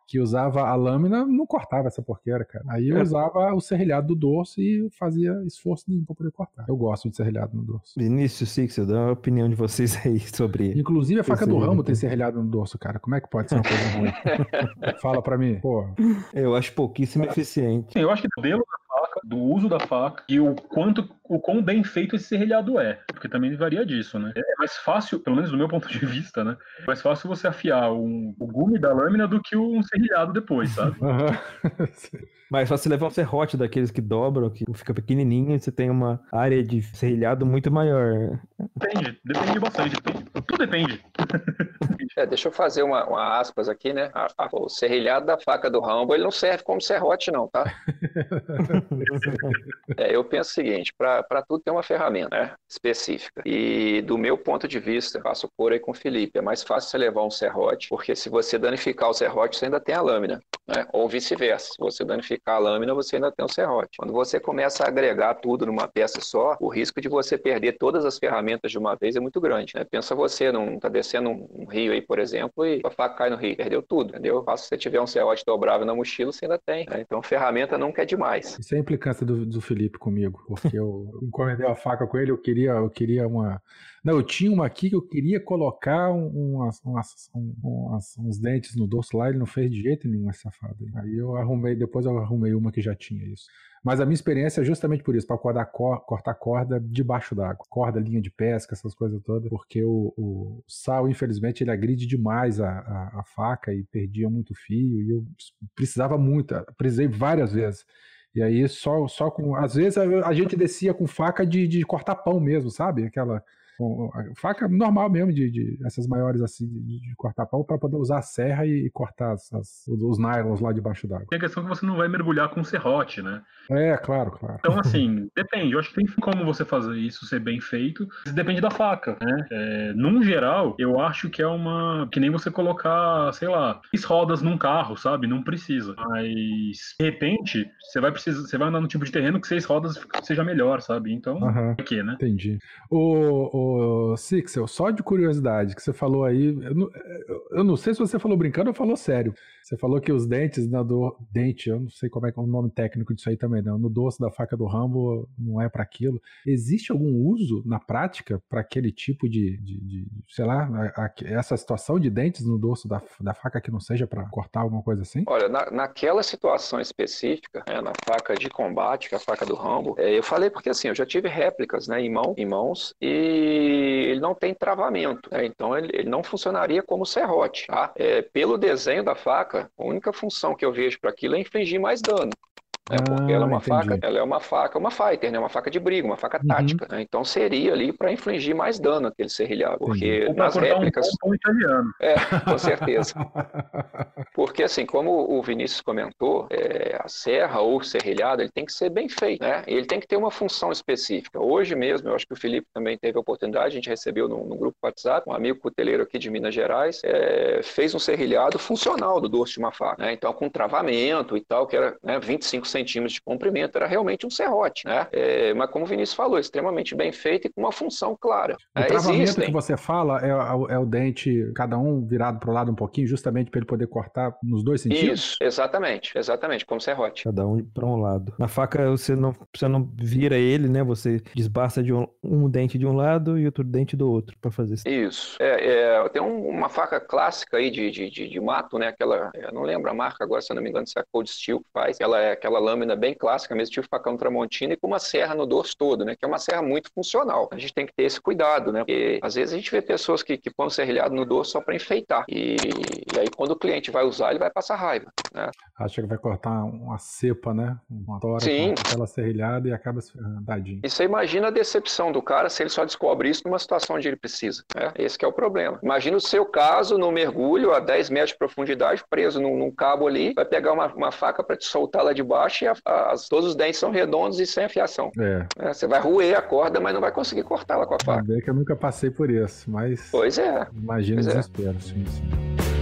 Que usava a lâmina, não cortava essa porqueira, cara. Aí eu É. usava o serrilhado do dorso e fazia esforço nenhum pra poder cortar. Eu gosto de serrilhado no dorso. Vinícius Six, dá a opinião de vocês aí sobre. Inclusive a faca do ramo tem serrilhado no dorso, cara. Como é que pode ser uma coisa ruim? Fala pra mim. Pô, Eu acho pouquíssimo eficiente. eu acho que do modelo da faca, do uso da faca e o quanto, o quão bem feito esse serrilhado é, porque também varia disso, né? É mais fácil, pelo menos do meu ponto de vista, né? É mais fácil você afiar um- o gume da lâmina do que um serrilhado depois, sabe? Mas só se levar um serrote daqueles que dobram, que fica pequenininho, e você tem uma área de serrilhado muito maior. Depende, depende bastante. Depende. Tudo depende. É, deixa eu fazer uma, uma aspas aqui, né? A- a- o serrilhado da faca do Rambo, ele não serve como serrote, não, tá? É, eu penso o seguinte, para tudo tem uma ferramenta né, específica. E do meu ponto de vista, faço por aí com o Felipe, é mais fácil você levar um serrote, porque se você danificar o serrote, você ainda tem a lâmina. Né? Ou vice-versa. Se você danificar a lâmina, você ainda tem o serrote. Quando você começa a agregar tudo numa peça só, o risco de você perder todas as ferramentas de uma vez é muito grande. Né? Pensa você, não tá descendo um, um rio aí, por exemplo, e a faca cai no rio, perdeu tudo, entendeu? Mas se você tiver um serrote dobrável na mochila, você ainda tem. né? Então, ferramenta nunca é demais. Isso é a implicância do, do Felipe comigo, porque eu encomendei a faca com ele, eu queria, eu queria uma. Não, eu tinha uma aqui que eu queria colocar uns dentes no dorso lá, ele não fez de jeito nenhum esse safado. aí. Eu arrumei, depois eu arrumei uma que já tinha isso. Mas a minha experiência é justamente por isso, para cor- cortar corda debaixo d'água. Corda, linha de pesca, essas coisas todas. Porque o, o sal, infelizmente, ele agride demais a, a- a faca e perdia muito fio. E eu precisava muito, precisei várias vezes. E aí só, só com. Às vezes a, a gente descia com faca de, de cortar pão mesmo, sabe? Aquela. Com a faca normal mesmo, de, de essas maiores assim, de, de cortar pau, para poder usar a serra e, e cortar as, as, os nylons lá debaixo d'água. Tem a questão que você não vai mergulhar com serrote, né? É, claro, claro. Então, assim, depende. Eu acho que tem como você fazer isso ser bem feito. Depende da faca, né? É, num geral, eu acho que é uma. Que nem você colocar, sei lá, seis rodas num carro, sabe? Não precisa. Mas, de repente, você vai precisar. Você vai andar num tipo de terreno que seis rodas seja melhor, sabe? Então, por quê, né? Entendi. O, o Sixel, só de curiosidade que você falou aí, eu não, eu não sei se você falou brincando ou falou sério. Você falou que os dentes na do dente, eu não sei como é que é o nome técnico disso aí também, não. No doce da faca do Rambo não é para aquilo. Existe algum uso na prática para aquele tipo de, de, de- sei lá, a- a- essa situação de dentes no dorso da, da faca que não seja para cortar alguma coisa assim? Olha, na, naquela situação específica, né, na faca de combate, que é a faca do Rambo, é, eu falei porque assim, eu já tive réplicas né, em, mão, em mãos e ele não tem travamento, né, então ele, ele não funcionaria como serrote. Tá? É, pelo desenho da faca, a única função que eu vejo para aquilo é infligir mais dano. Né, porque ela é Ah, uma entendi. faca, ela é uma faca, uma fighter, né, uma faca de briga, uma faca Uhum. tática. né, então seria ali para infligir mais dano aquele serrilhado, porque Ou nas um réplicas, pão italiano. é, com certeza. Porque, assim, como o Vinícius comentou, é, a serra ou o serrilhado, ele tem que ser bem feito, né? Ele tem que ter uma função específica. Hoje mesmo, eu acho que o Felipe também teve a oportunidade, a gente recebeu no, no grupo WhatsApp, um amigo cuteleiro aqui de Minas Gerais, é, fez um serrilhado funcional do dorso de uma faca, né? Então, com travamento e tal, que era né, 25 centímetros de comprimento, era realmente um serrote, né? É, mas como o Vinícius falou, extremamente bem feito e com uma função clara. O né? travamento Existem. que você fala é, o- é o dente, cada um virado pro lado um pouquinho, justamente para ele poder cortar nos dois sentidos? Isso, exatamente, exatamente, como serrote. Cada um para um lado. Na faca você não, você não vira ele, né? Você desbasta de um, um dente de um lado e outro dente do outro para fazer isso. Isso. É, é, tem um- uma faca clássica aí de, de, de, de mato, né? Aquela, eu não lembro a marca agora, se eu não me engano, se é a Cold Steel que faz. Ela é aquela lâmina bem clássica, mesmo tipo facão Tramontina e com uma serra no dorso todo, né? Que é uma serra muito funcional. A gente tem que ter esse cuidado, né? Porque às vezes a gente vê pessoas que, que põem serrilhado no dorso só para enfeitar. E, e aí quando o cliente vai usar, ele vai passar raiva, né? Acha que vai cortar uma cepa, né? Uma tora Sim. com aquela serrilhada e acaba se tadinho. E você imagina a decepção do cara se ele só descobre isso numa situação onde ele precisa. Né? Esse é o problema. Imagina o seu caso no mergulho a 10 metros de profundidade, preso num, num cabo ali, vai pegar uma, uma faca para te soltar lá de baixo a- as- todos os dentes são redondos e sem afiação. É, né? Você vai roer a corda, mas não vai conseguir cortá-la com a faca. saber que eu nunca passei por isso, mas Pois é. imagino o Pois é. desespero. Sim, sim.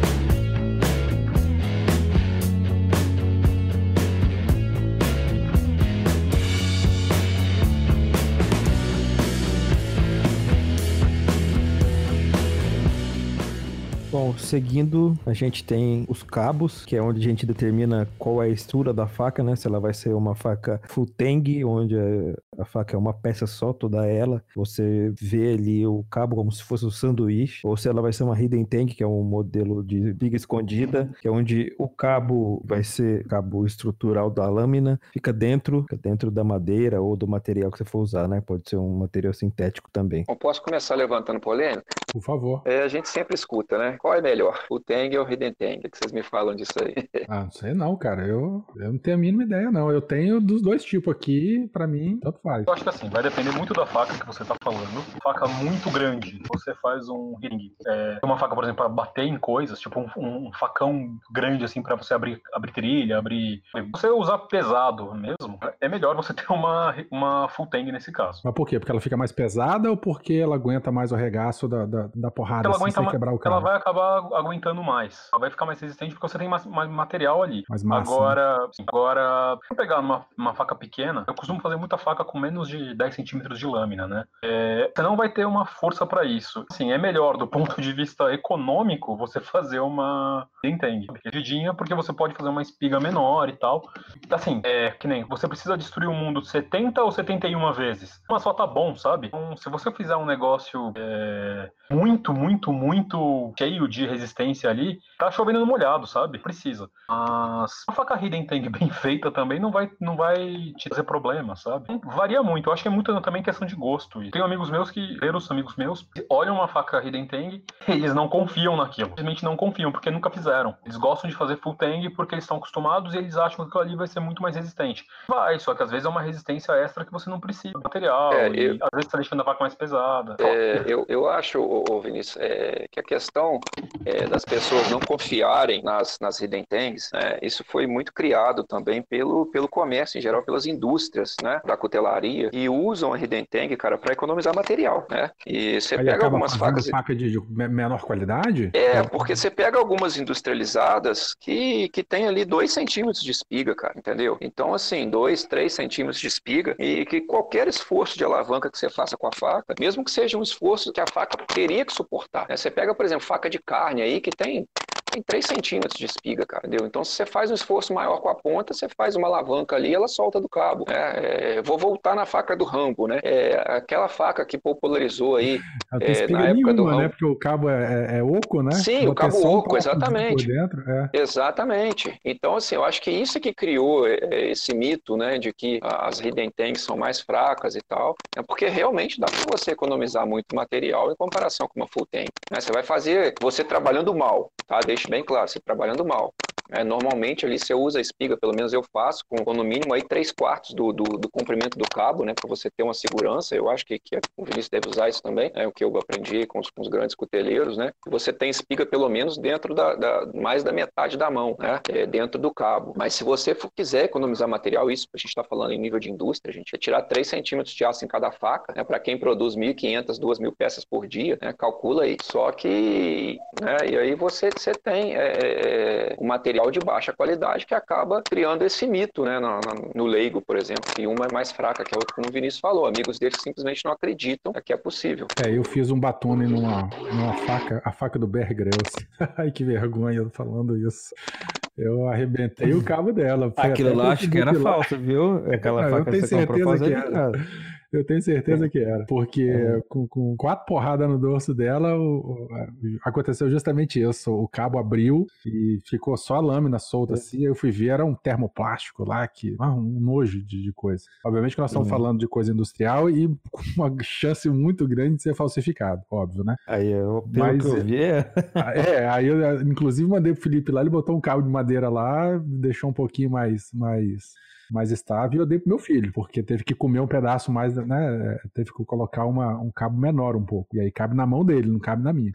Bom, seguindo, a gente tem os cabos, que é onde a gente determina qual é a estrutura da faca, né? Se ela vai ser uma faca full tang, onde a, a faca é uma peça só, toda ela. Você vê ali o cabo como se fosse um sanduíche, ou se ela vai ser uma hidden tang, que é um modelo de viga escondida, que é onde o cabo vai ser cabo estrutural da lâmina, fica dentro, fica dentro da madeira ou do material que você for usar, né? Pode ser um material sintético também. Bom, posso começar levantando polêmica? Por favor. É, a gente sempre escuta, né? Qual é melhor, o Tang ou o Hidden Tang? O que vocês me falam disso aí? Ah, não sei não, cara. Eu, eu não tenho a mínima ideia, não. Eu tenho dos dois tipos aqui, pra mim, tanto faz. Eu acho que assim, vai depender muito da faca que você tá falando. Faca muito grande, você faz um ring. É, uma faca, por exemplo, pra bater em coisas, tipo um, um facão grande assim pra você abrir, abrir trilha, abrir. Você usar pesado mesmo, é melhor você ter uma, uma full tang nesse caso. Mas por quê? Porque ela fica mais pesada ou porque ela aguenta mais o regaço da, da, da porrada Ela, assim, aguenta sem quebrar o ela cabo? vai acabar aguentando mais. Ela vai ficar mais resistente porque você tem mais, mais material ali. Mais massa, né? Agora, agora, se eu pegar uma, uma faca pequena, eu costumo fazer muita faca com menos de 10 centímetros de lâmina, né? É, você não vai ter uma força para isso. Assim, é melhor do ponto de vista econômico você fazer uma entende, divididinha, porque você pode fazer uma espiga menor e tal. Assim, é que nem você precisa destruir o mundo 70 ou 71 vezes. Mas só tá bom, sabe? Então, se você fizer um negócio é, muito, muito, muito cheio de resistência ali, tá chovendo no molhado, sabe? Precisa. Mas uma faca Hidden Tank bem feita também não vai, não vai te trazer problema, sabe? Varia muito. Eu acho que é muito também questão de gosto. E tenho amigos meus que, os amigos meus, olham uma faca Hidden Tang eles não confiam naquilo. Simplesmente não confiam, porque nunca fizeram. Eles gostam de fazer full tang porque eles estão acostumados e eles acham que aquilo ali vai ser muito mais resistente. Vai, só que às vezes é uma resistência extra que você não precisa. Material, é, eu, às vezes você tá deixando a vaca mais pesada. É, eu, eu acho, ô, Vinícius, é, que a questão é, das pessoas não confiarem nas, nas Hidden Tangs, né, isso foi muito criado também pelo, pelo comércio, em geral, pelas indústrias né, da cutelaria, e usam a Hidden Tang, cara, para economizar material, né? E você Aí pega algumas facas... faca de, de menor qualidade? É, porque você pega algumas industrializadas que, que tem ali 2 centímetros de espiga, cara, entendeu? Então, assim, 2, 3 centímetros de espiga e que qualquer esforço de alavanca que você faça com a faca, mesmo que seja um esforço que a faca teria que suportar, né? Você pega, por exemplo, faca de carne aí que tem tem 3 centímetros de espiga, cara, entendeu? Então, se você faz um esforço maior com a ponta, você faz uma alavanca ali, ela solta do cabo. É, é, vou voltar na faca do Rambo, né? É, aquela faca que popularizou aí é, na época nenhuma, do né? Rambo. né? Porque o cabo é, é, é oco, né? Sim, o cabo oco, exatamente. Dentro, é. Exatamente. Então, assim, eu acho que isso que criou esse mito, né, de que as hidden tanks são mais fracas e tal, é porque realmente dá para você economizar muito material em comparação com uma full tank. Né? Você vai fazer, você trabalhando mal, tá? Deixe bem claro, você trabalhando mal. É, normalmente ali você usa a espiga, pelo menos eu faço, com, com no mínimo aí 3 quartos do, do, do, comprimento do cabo, né, para você ter uma segurança. Eu acho que, que o Vinícius deve usar isso também, é o que eu aprendi com os, com os grandes cuteleiros, né? Você tem espiga pelo menos dentro da, da mais da metade da mão, né, é, dentro do cabo. Mas se você for, quiser economizar material, isso a gente está falando em nível de indústria, a gente vai tirar 3 centímetros de aço em cada faca, né, para quem produz 1.500, 2.000 peças por dia, né, calcula aí. Só que, né, e aí você, você tem é, é, é o material material de baixa qualidade que acaba criando esse mito, né, no, no, leigo, por exemplo, que uma é mais fraca que a outra, como o Vinícius falou. Amigos deles simplesmente não acreditam que é possível. É, eu fiz um batone numa, numa faca, a faca do Bear Grylls. Ai, que vergonha falando isso. Eu arrebentei o cabo dela. Aquilo lá acho que era falso, viu? Aquela faca eu tenho certeza que era. Eu tenho certeza que era. Porque é. com, com, quatro porradas no dorso dela, o, o, aconteceu justamente isso. O cabo abriu e ficou só a lâmina solta é. assim. Eu fui ver, era um termoplástico lá, que, ah, um nojo de, de coisa. Obviamente que nós estamos uhum. falando de coisa industrial e com uma chance muito grande de ser falsificado, óbvio, né? Aí eu, pelo Mas, que eu vi, é... é, aí eu inclusive mandei pro Felipe lá, ele botou um cabo de madeira lá, deixou um pouquinho mais, mais mais estável, eu dei pro meu filho, porque teve que comer um pedaço mais, né? Teve que colocar uma, um cabo menor um pouco. E aí cabe na mão dele, não cabe na minha.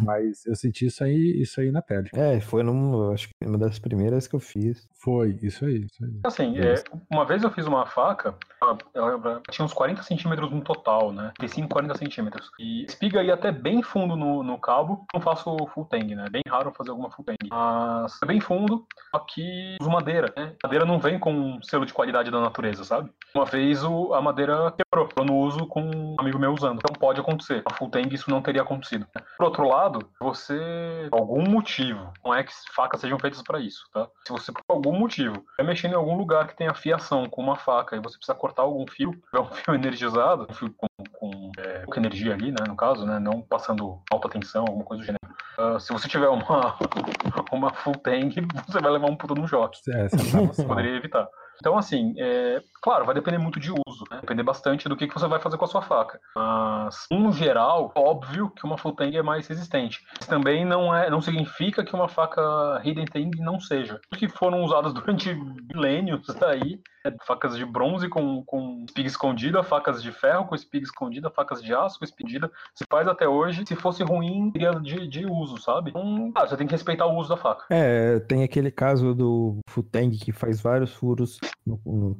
Mas eu senti isso aí, isso aí na pele. É, foi num, acho que uma das primeiras que eu fiz. Foi, isso aí. Isso aí. Assim, é, uma vez eu fiz uma faca, ela, ela, tinha uns 40 centímetros no total, né? 35, 40 centímetros. E espiga ia até bem fundo no, no cabo. Não faço full tang, né? Bem raro fazer alguma full tang. Mas é bem fundo, só que uso madeira, né? Madeira não vem com um selo de qualidade da natureza, sabe? Uma vez o, a madeira quebrou. Eu não uso com um amigo meu usando. Então pode acontecer. A full tang isso não teria acontecido. Por outro lado, você, por algum motivo, não é que facas sejam feitas para isso, tá? Se você, por algum motivo, é mexendo em algum lugar que tem fiação com uma faca e você precisa cortar algum fio, é um fio energizado, um fio com, com é, pouca energia ali, né, no caso, né, não passando alta tensão, alguma coisa do gênero. Uh, se você tiver uma, uma full tank, você vai levar um puto no choque. É, você poderia evitar. Então, assim, é, claro, vai depender muito de uso, né? Depender bastante do que, que você vai fazer com a sua faca. Mas, em geral, óbvio que uma full tang é mais resistente. Mas também não, é, não significa que uma faca hidden tang não seja. Que foram usadas durante milênios aí, é, facas de bronze com, com espiga escondida, facas de ferro com espiga escondida, facas de aço com escondida. Se faz até hoje, se fosse ruim, seria de, de uso, sabe? Então, ah, você tem que respeitar o uso da faca. É, tem aquele caso do Futeng que faz vários furos no, no,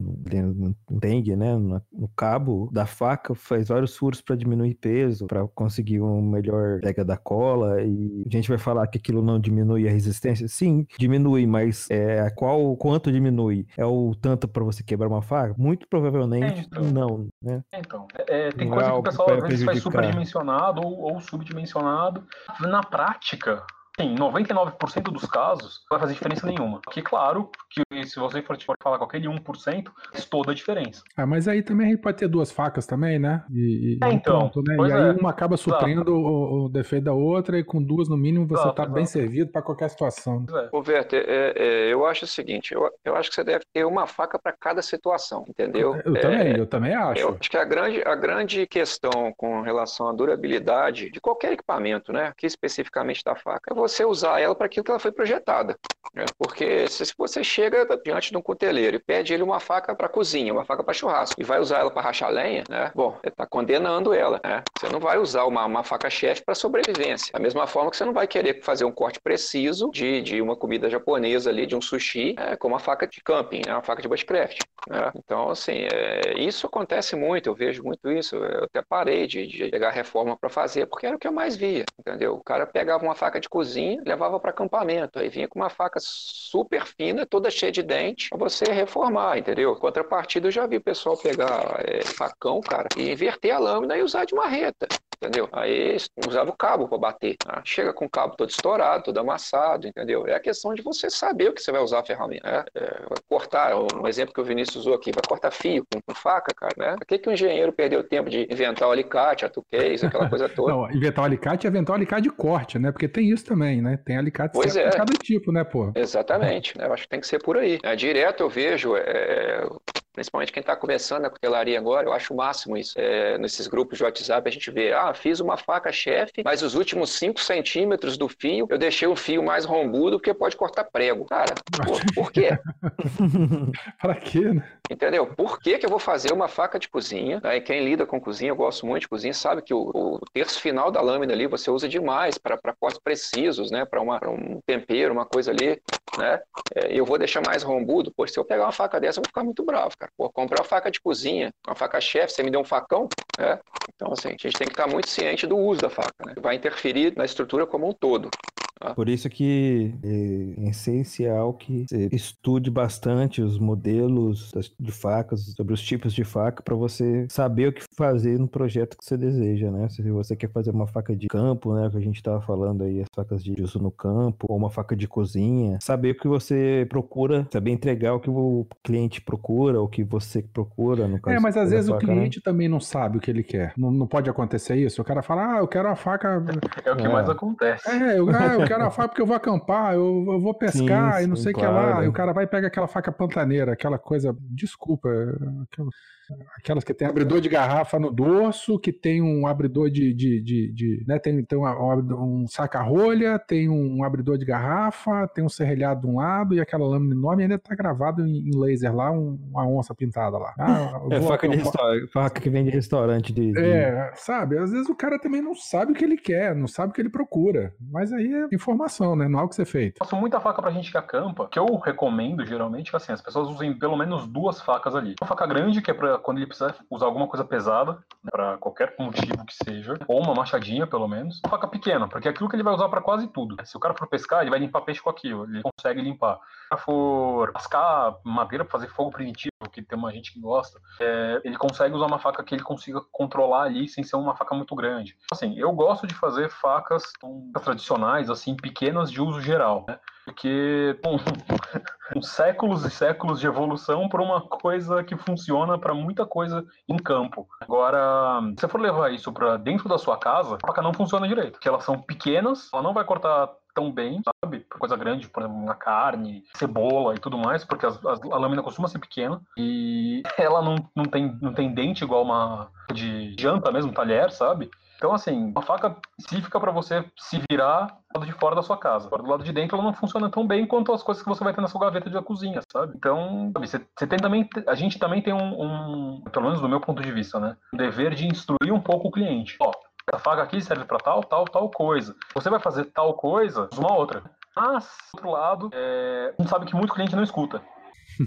no, tang, né? No, no, cabo da faca, faz vários furos para diminuir peso, para conseguir uma melhor pega da cola. E a gente vai falar que aquilo não diminui a resistência? Sim, diminui, mas é qual quanto diminui? É o tanto para você quebrar uma faca? Muito provavelmente é, então. não, né? É, então, é, tem não coisa que o pessoal às vezes faz superdimensionado ou, ou subdimensionado. Na prática, Sim, 99% dos casos não vai fazer diferença nenhuma. Porque, claro, que se você for, for falar com aquele 1%, faz toda a diferença. Ah, mas aí também a gente pode ter duas facas também, né? E, é, então. Ponto, né? E aí é. uma acaba suprindo o, o, defeito da outra, e com duas no mínimo você está bem servido para qualquer situação. Né? Ô, Werther, é, é, eu acho o seguinte: eu, eu acho que você deve ter uma faca para cada situação, entendeu? Eu, também, é, eu também acho. Eu acho que a grande, a grande questão com relação à durabilidade de qualquer equipamento, né? Aqui especificamente da faca, é você usar ela para aquilo que ela foi projetada. Né? Porque se você chega diante de um cuteleiro e pede ele uma faca para cozinha, uma faca para churrasco, e vai usar ela para rachar lenha, né? Bom, você está condenando ela, né? Você não vai usar uma, uma faca-chefe para sobrevivência. Da mesma forma que você não vai querer fazer um corte preciso de, de uma comida japonesa ali, de um sushi, é, com uma faca de camping, né? uma faca de bushcraft. Né? Então, assim, é, isso acontece muito, eu vejo muito isso. Eu até parei de, de pegar reforma para fazer, porque era o que eu mais via, entendeu? O cara pegava uma faca de cozinha, levava para acampamento, aí vinha com uma faca super fina, toda cheia de dente, para você reformar, entendeu? Contrapartida, eu já vi o pessoal pegar é, facão, cara, e inverter a lâmina e usar de marreta entendeu? Aí usava o cabo para bater. Né? Chega com o cabo todo estourado, todo amassado, entendeu? É a questão de você saber o que você vai usar a ferramenta. Né? É, cortar, um exemplo que o Vinícius usou aqui, vai cortar fio com, com faca, cara, né? Por que, que o engenheiro perdeu tempo de inventar o alicate, a tuquês, aquela coisa toda? Não, inventar o alicate é inventar o alicate de corte, né? Porque tem isso também, né? Tem alicate pois é. de cada tipo, né, pô? Exatamente. Né? Eu acho que tem que ser por aí. É, direto eu vejo é, principalmente quem está começando na cutelaria agora, eu acho o máximo isso. É, nesses grupos de WhatsApp a gente vê, ah, fiz uma faca chefe, mas os últimos 5 centímetros do fio eu deixei o fio mais rombudo porque pode cortar prego. Cara, por, por quê? Para quê, né? Entendeu? Por que, que eu vou fazer uma faca de cozinha? Né? Quem lida com cozinha, eu gosto muito de cozinha, sabe que o, o terço final da lâmina ali você usa demais para cortes precisos, né? Para um tempero, uma coisa ali, né? É, eu vou deixar mais rombudo, pois se eu pegar uma faca dessa, eu vou ficar muito bravo, cara. Pô, comprar uma faca de cozinha, uma faca chefe, você me deu um facão, né? Então, assim, a gente tem que estar muito ciente do uso da faca, né? Vai interferir na estrutura como um todo. Tá? Por isso que é essencial que você estude bastante os modelos de facas, sobre os tipos de faca, para você saber o que fazer no projeto que você deseja, né? Se você quer fazer uma faca de campo, né, que a gente estava falando aí, as facas de uso no campo, ou uma faca de cozinha, saber o que você procura, saber entregar o que o cliente procura, o que você procura, no caso. É, mas às vezes faca, o né? cliente né? também não sabe o que ele quer. Não, não, pode acontecer isso. O cara fala, ah, eu quero a faca. É o que é. mais acontece. É, eu, ah, eu quero a faca porque eu vou acampar, eu, eu vou pescar sim, e não sei o claro. que lá. E o cara vai e pega aquela faca pantaneira, aquela coisa. Desculpa, aquela, Aquelas que tem abridor de garrafa no dorso, que tem um abridor de. de, de, de né? Tem, tem um, um saca-rolha, tem um abridor de garrafa, tem um serrelhado de um lado e aquela lâmina enorme ainda tá gravado em, laser lá, um, uma onça pintada lá. Ah, é faca, de faca que vem de restaurante. De, de, É, sabe? Às vezes o cara também não sabe o que ele quer, não sabe o que ele procura. Mas aí é informação, né? Não há o que ser feito. Eu faço muita faca pra gente que acampa, que eu recomendo geralmente que assim, as pessoas usem pelo menos duas facas ali. Uma faca grande, que é pra quando ele precisar usar alguma coisa pesada, né, para qualquer motivo que seja, ou uma machadinha pelo menos, faca pequena, porque é aquilo que ele vai usar para quase tudo. Se o cara for pescar, ele vai limpar peixe com aquilo, ele consegue limpar. For rascar madeira para fazer fogo primitivo, que tem uma gente que gosta, é, ele consegue usar uma faca que ele consiga controlar ali sem ser uma faca muito grande. Assim, eu gosto de fazer facas tradicionais, assim, pequenas de uso geral, né? porque bom, séculos e séculos de evolução para uma coisa que funciona para muita coisa em campo. Agora, se você for levar isso para dentro da sua casa, a faca não funciona direito, porque elas são pequenas, ela não vai cortar tão bem, sabe? Por coisa grande, por exemplo, uma carne, cebola e tudo mais, porque as, as, a lâmina costuma ser pequena e ela não, não, tem, não tem dente igual uma de janta mesmo, talher, sabe? Então, assim, uma faca específica para você se virar do lado de fora da sua casa. Do lado de dentro ela não funciona tão bem quanto as coisas que você vai ter na sua gaveta de cozinha, sabe? Então, sabe, você, tem também. A gente também tem um, um, pelo menos do meu ponto de vista, né? Um dever de instruir um pouco o cliente. Ó, essa faca aqui serve para tal, tal, tal coisa. Você vai fazer tal coisa, uma outra. Mas, do outro lado, é, a gente sabe que muito cliente não escuta.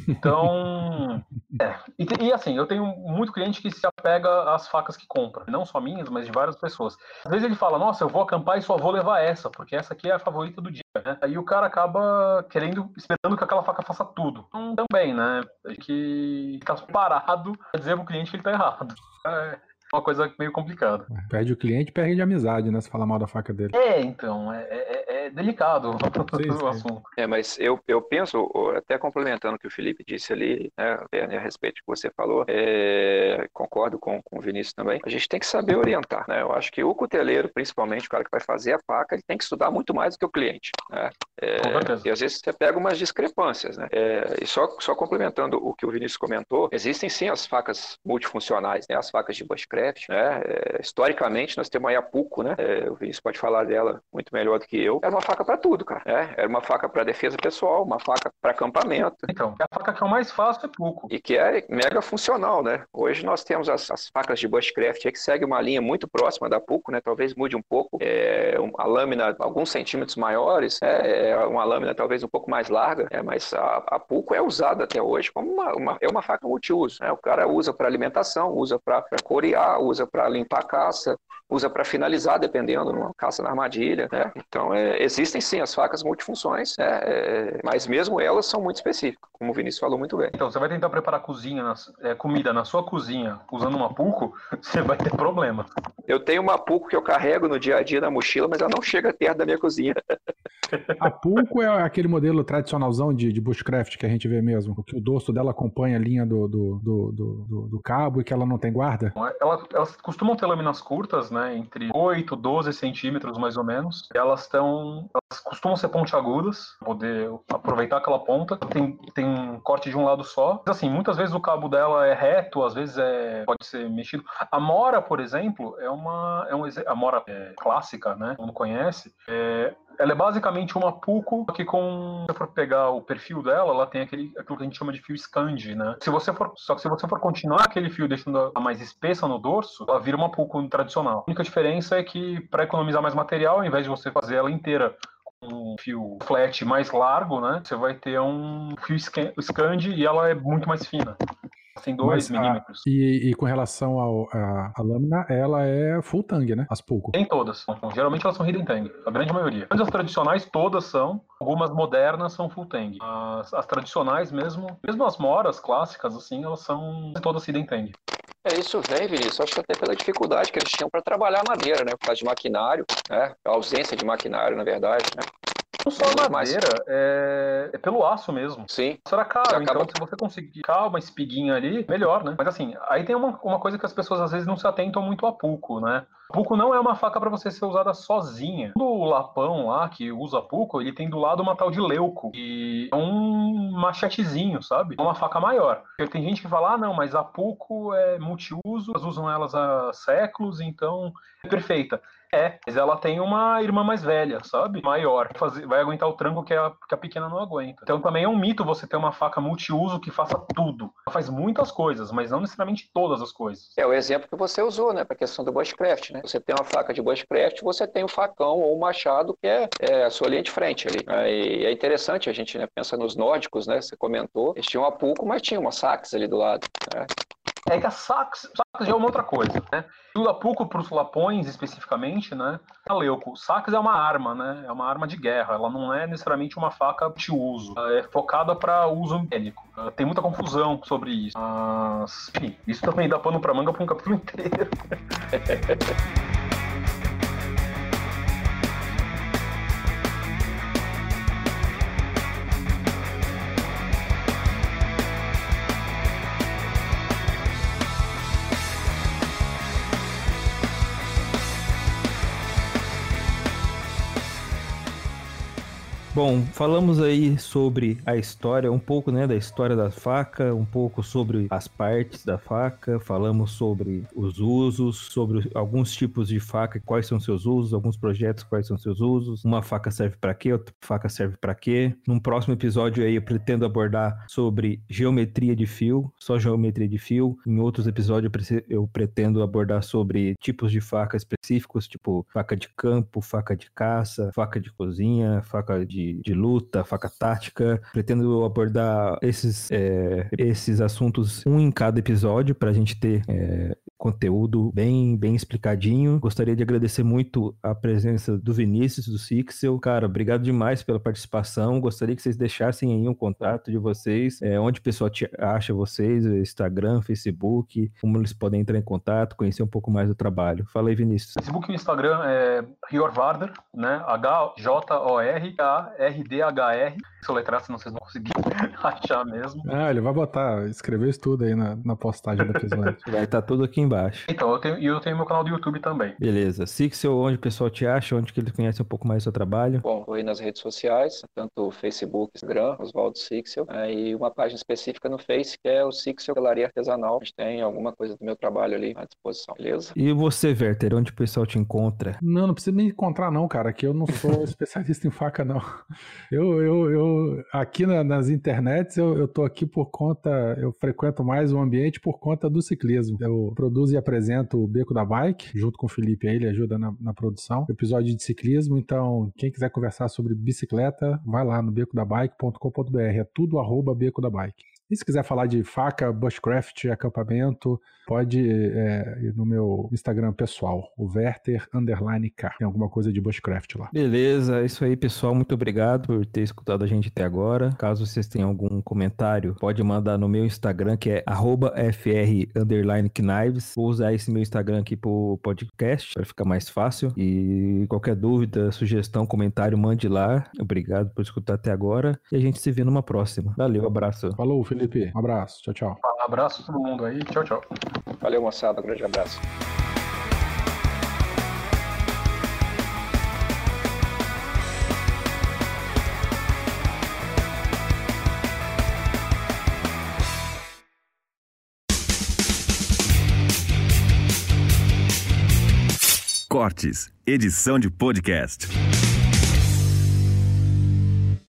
Então, é. E, e, assim, eu tenho muito cliente que se apega às facas que compra, não só minhas, mas de várias pessoas. Às vezes ele fala, nossa, eu vou acampar e só vou levar essa, porque essa aqui é a favorita do dia, né? Aí o cara acaba querendo, esperando que aquela faca faça tudo. Então, também, né? Tem que ficar parado pra dizer pro cliente que ele tá errado. É uma coisa meio complicada. Perde o cliente, perde de amizade, né? Se falar mal da faca dele. É, então, é, é, é é delicado sim, o assunto. É, mas eu, eu penso, até complementando o que o Felipe disse ali, né, a respeito do que você falou, é, concordo com, com o Vinícius também, a gente tem que saber orientar, né? Eu acho que o cuteleiro, principalmente o cara que vai fazer a faca, ele tem que estudar muito mais do que o cliente, né? É, e às vezes você pega umas discrepâncias, né? É, e só, só complementando o que o Vinícius comentou, existem sim as facas multifuncionais, né? As facas de né? É, historicamente, nós temos a Iapuco, né? É, o Vinícius pode falar dela muito melhor do que eu. Era uma faca para tudo, cara. Né? Era uma faca para defesa pessoal, uma faca para acampamento. Então, a faca que é o mais fácil é Puco. E que é mega funcional, né? Hoje nós temos as, as facas de bushcraft que segue uma linha muito próxima da Puco, né? Talvez mude um pouco. É, a lâmina alguns centímetros maiores, é, é, uma lâmina talvez um pouco mais larga, é, mas a, a Puco é usada até hoje como uma, uma é uma faca multiuso. Né? O cara usa para alimentação, usa para corear, usa para limpar a caça, usa para finalizar, dependendo, numa caça na armadilha. Né? Então, é, existem sim as facas multifunções, né? é, mas mesmo elas são muito específicas, como o Vinícius falou muito bem. Então, você vai tentar preparar cozinha, na, é, comida na sua cozinha usando uma Puco, você vai ter problema. Eu tenho uma Puco que eu carrego no dia a dia na mochila, mas ela não chega perto da minha cozinha. A Puco é aquele modelo tradicionalzão de, de bushcraft que a gente vê mesmo, que o dorso dela acompanha a linha do, do, do, do, do cabo e que ela não tem guarda? Ela, elas costumam ter lâminas curtas, né, entre 8 e 12 centímetros mais ou menos. Elas estão, costumam ser pontiagudas, poder aproveitar aquela ponta. Tem, tem um corte de um lado só. Mas, assim, muitas vezes o cabo dela é reto, às vezes é, pode ser mexido. A mora, por exemplo, é uma, é um, a mora é, clássica, né, mundo conhece. É, ela é basicamente uma Puco, que com. Se for pegar o perfil dela, ela tem aquele, aquilo que a gente chama de fio Scandi, né? Se você for, só que se você for continuar aquele fio deixando a mais espessa no dorso, ela vira uma Puco tradicional. A única diferença é que, para economizar mais material, ao invés de você fazer ela inteira um fio flat mais largo, né? Você vai ter um fio Scandi e ela é muito mais fina. Tem 2 milímetros. E, e, com relação ao, a, a, lâmina, ela é full tang, né? As pouco. Tem todas. Geralmente elas são hidden tang, a grande maioria. Mas as tradicionais todas são. Algumas modernas são full tang. As, as tradicionais mesmo, mesmo as moras clássicas, assim, elas são todas hidden tang. É, isso vem, Vinícius, acho que até pela dificuldade que eles tinham para trabalhar madeira, né? Por causa de maquinário, né? A ausência de maquinário, na verdade, né? Não só a madeira, é... é, pelo aço mesmo. Sim. Isso era caro, então se você conseguir uma espiguinha ali, melhor, né? Mas assim, aí tem uma, uma coisa que as pessoas às vezes não se atentam muito a pouco, né? Puco não é uma faca para você ser usada sozinha. O lapão lá que usa Puco, ele tem do lado uma tal de leuco, e é um machetezinho, sabe? É uma faca maior. Porque tem gente que fala, ah, não, mas a Puco é multiuso, elas usam elas há séculos, então é perfeita. É, mas ela tem uma irmã mais velha, sabe? Maior. Vai aguentar o tranco que a, que a pequena não aguenta. Então também é um mito você ter uma faca multiuso que faça tudo. Ela faz muitas coisas, mas não necessariamente todas as coisas. É o exemplo que você usou, né? Pra questão do bushcraft, né? Você tem uma faca de bushcraft, você tem o um facão ou o um machado, que é, é, a sua linha de frente ali. E é interessante, a gente né, pensa nos nórdicos, né? Você comentou, eles tinham a Puco, mas tinha uma sax ali do lado. Né? É que a sax, já é uma outra coisa, né? Tudo a pouco para os lapões, especificamente, né? A leuco. Sax é uma arma, né? É uma arma de guerra. Ela não é necessariamente uma faca de uso. Ela é focada para uso bélico. Tem muita confusão sobre isso. Mas, enfim, isso também dá pano para manga para um capítulo inteiro. Bom, falamos aí sobre a história, um pouco, né, da história da faca, um pouco sobre as partes da faca, falamos sobre os usos, sobre alguns tipos de faca, quais são seus usos, alguns projetos, quais são seus usos, uma faca serve para quê, outra faca serve para quê. Num próximo episódio aí eu pretendo abordar sobre geometria de fio, só geometria de fio. Em outros episódios eu pretendo abordar sobre tipos de faca específicos, tipo faca de campo, faca de caça, faca de cozinha, faca de de, luta, faca tática. Pretendo abordar esses, é, esses assuntos um em cada episódio para a gente ter é, conteúdo bem, bem explicadinho. Gostaria de agradecer muito a presença do Vinícius, do Sixel. Cara, obrigado demais pela participação. Gostaria que vocês deixassem aí um contato de vocês, é, onde o pessoal te acha vocês, Instagram, Facebook, como eles podem entrar em contato, conhecer um pouco mais do trabalho. Fala aí, Vinícius. Facebook e Instagram é Hjorvarder, né? H-J-O-R-A-R-D-H-R. Se eu letrar, senão vocês não conseguirem achar mesmo. Ah, ele vai botar, escrever isso tudo aí na, na postagem do episódio. vai estar tá tudo aqui embaixo. Então, eu tenho, eu tenho meu canal do YouTube também. Beleza. Sixel, onde o pessoal te acha, onde que eles conhecem um pouco mais do seu trabalho? Bom, vou aí nas redes sociais, tanto Facebook, Instagram, Oswaldo Sixel, né, e uma página específica no Face, que é o Sixel Galeria Artesanal. A gente tem alguma coisa do meu trabalho ali à disposição, beleza? E você, Werther, onde o pessoal te encontra? Não, não precisa me encontrar não, cara, que eu não sou especialista em faca, não. Eu, eu, eu aqui na, nas internets, eu, eu tô aqui por conta, eu frequento mais o ambiente por conta do ciclismo. Eu produzo e apresento o Beco da Bike, junto com o Felipe aí, ele ajuda na, na produção. Episódio de ciclismo, então quem quiser conversar sobre bicicleta, vai lá no becodabike.com.br, é tudo arroba Beco da Bike. E se quiser falar de faca, bushcraft, acampamento, pode é, ir no meu Instagram pessoal, o Werther Underline K. Tem alguma coisa de bushcraft lá. Beleza, é isso aí, pessoal. Muito obrigado por ter escutado a gente até agora. Caso vocês tenham algum comentário, pode mandar no meu Instagram, que é fr_knives. Vou usar esse meu Instagram aqui pro podcast, para ficar mais fácil. E qualquer dúvida, sugestão, comentário, mande lá. Obrigado por escutar até agora. E a gente se vê numa próxima. Valeu, abraço. Falou, Felipe. Felipe. Um abraço. Tchau, tchau. Um abraço a todo mundo aí. Tchau, tchau. Valeu, moçada. Um grande abraço. Cortes, edição de podcast.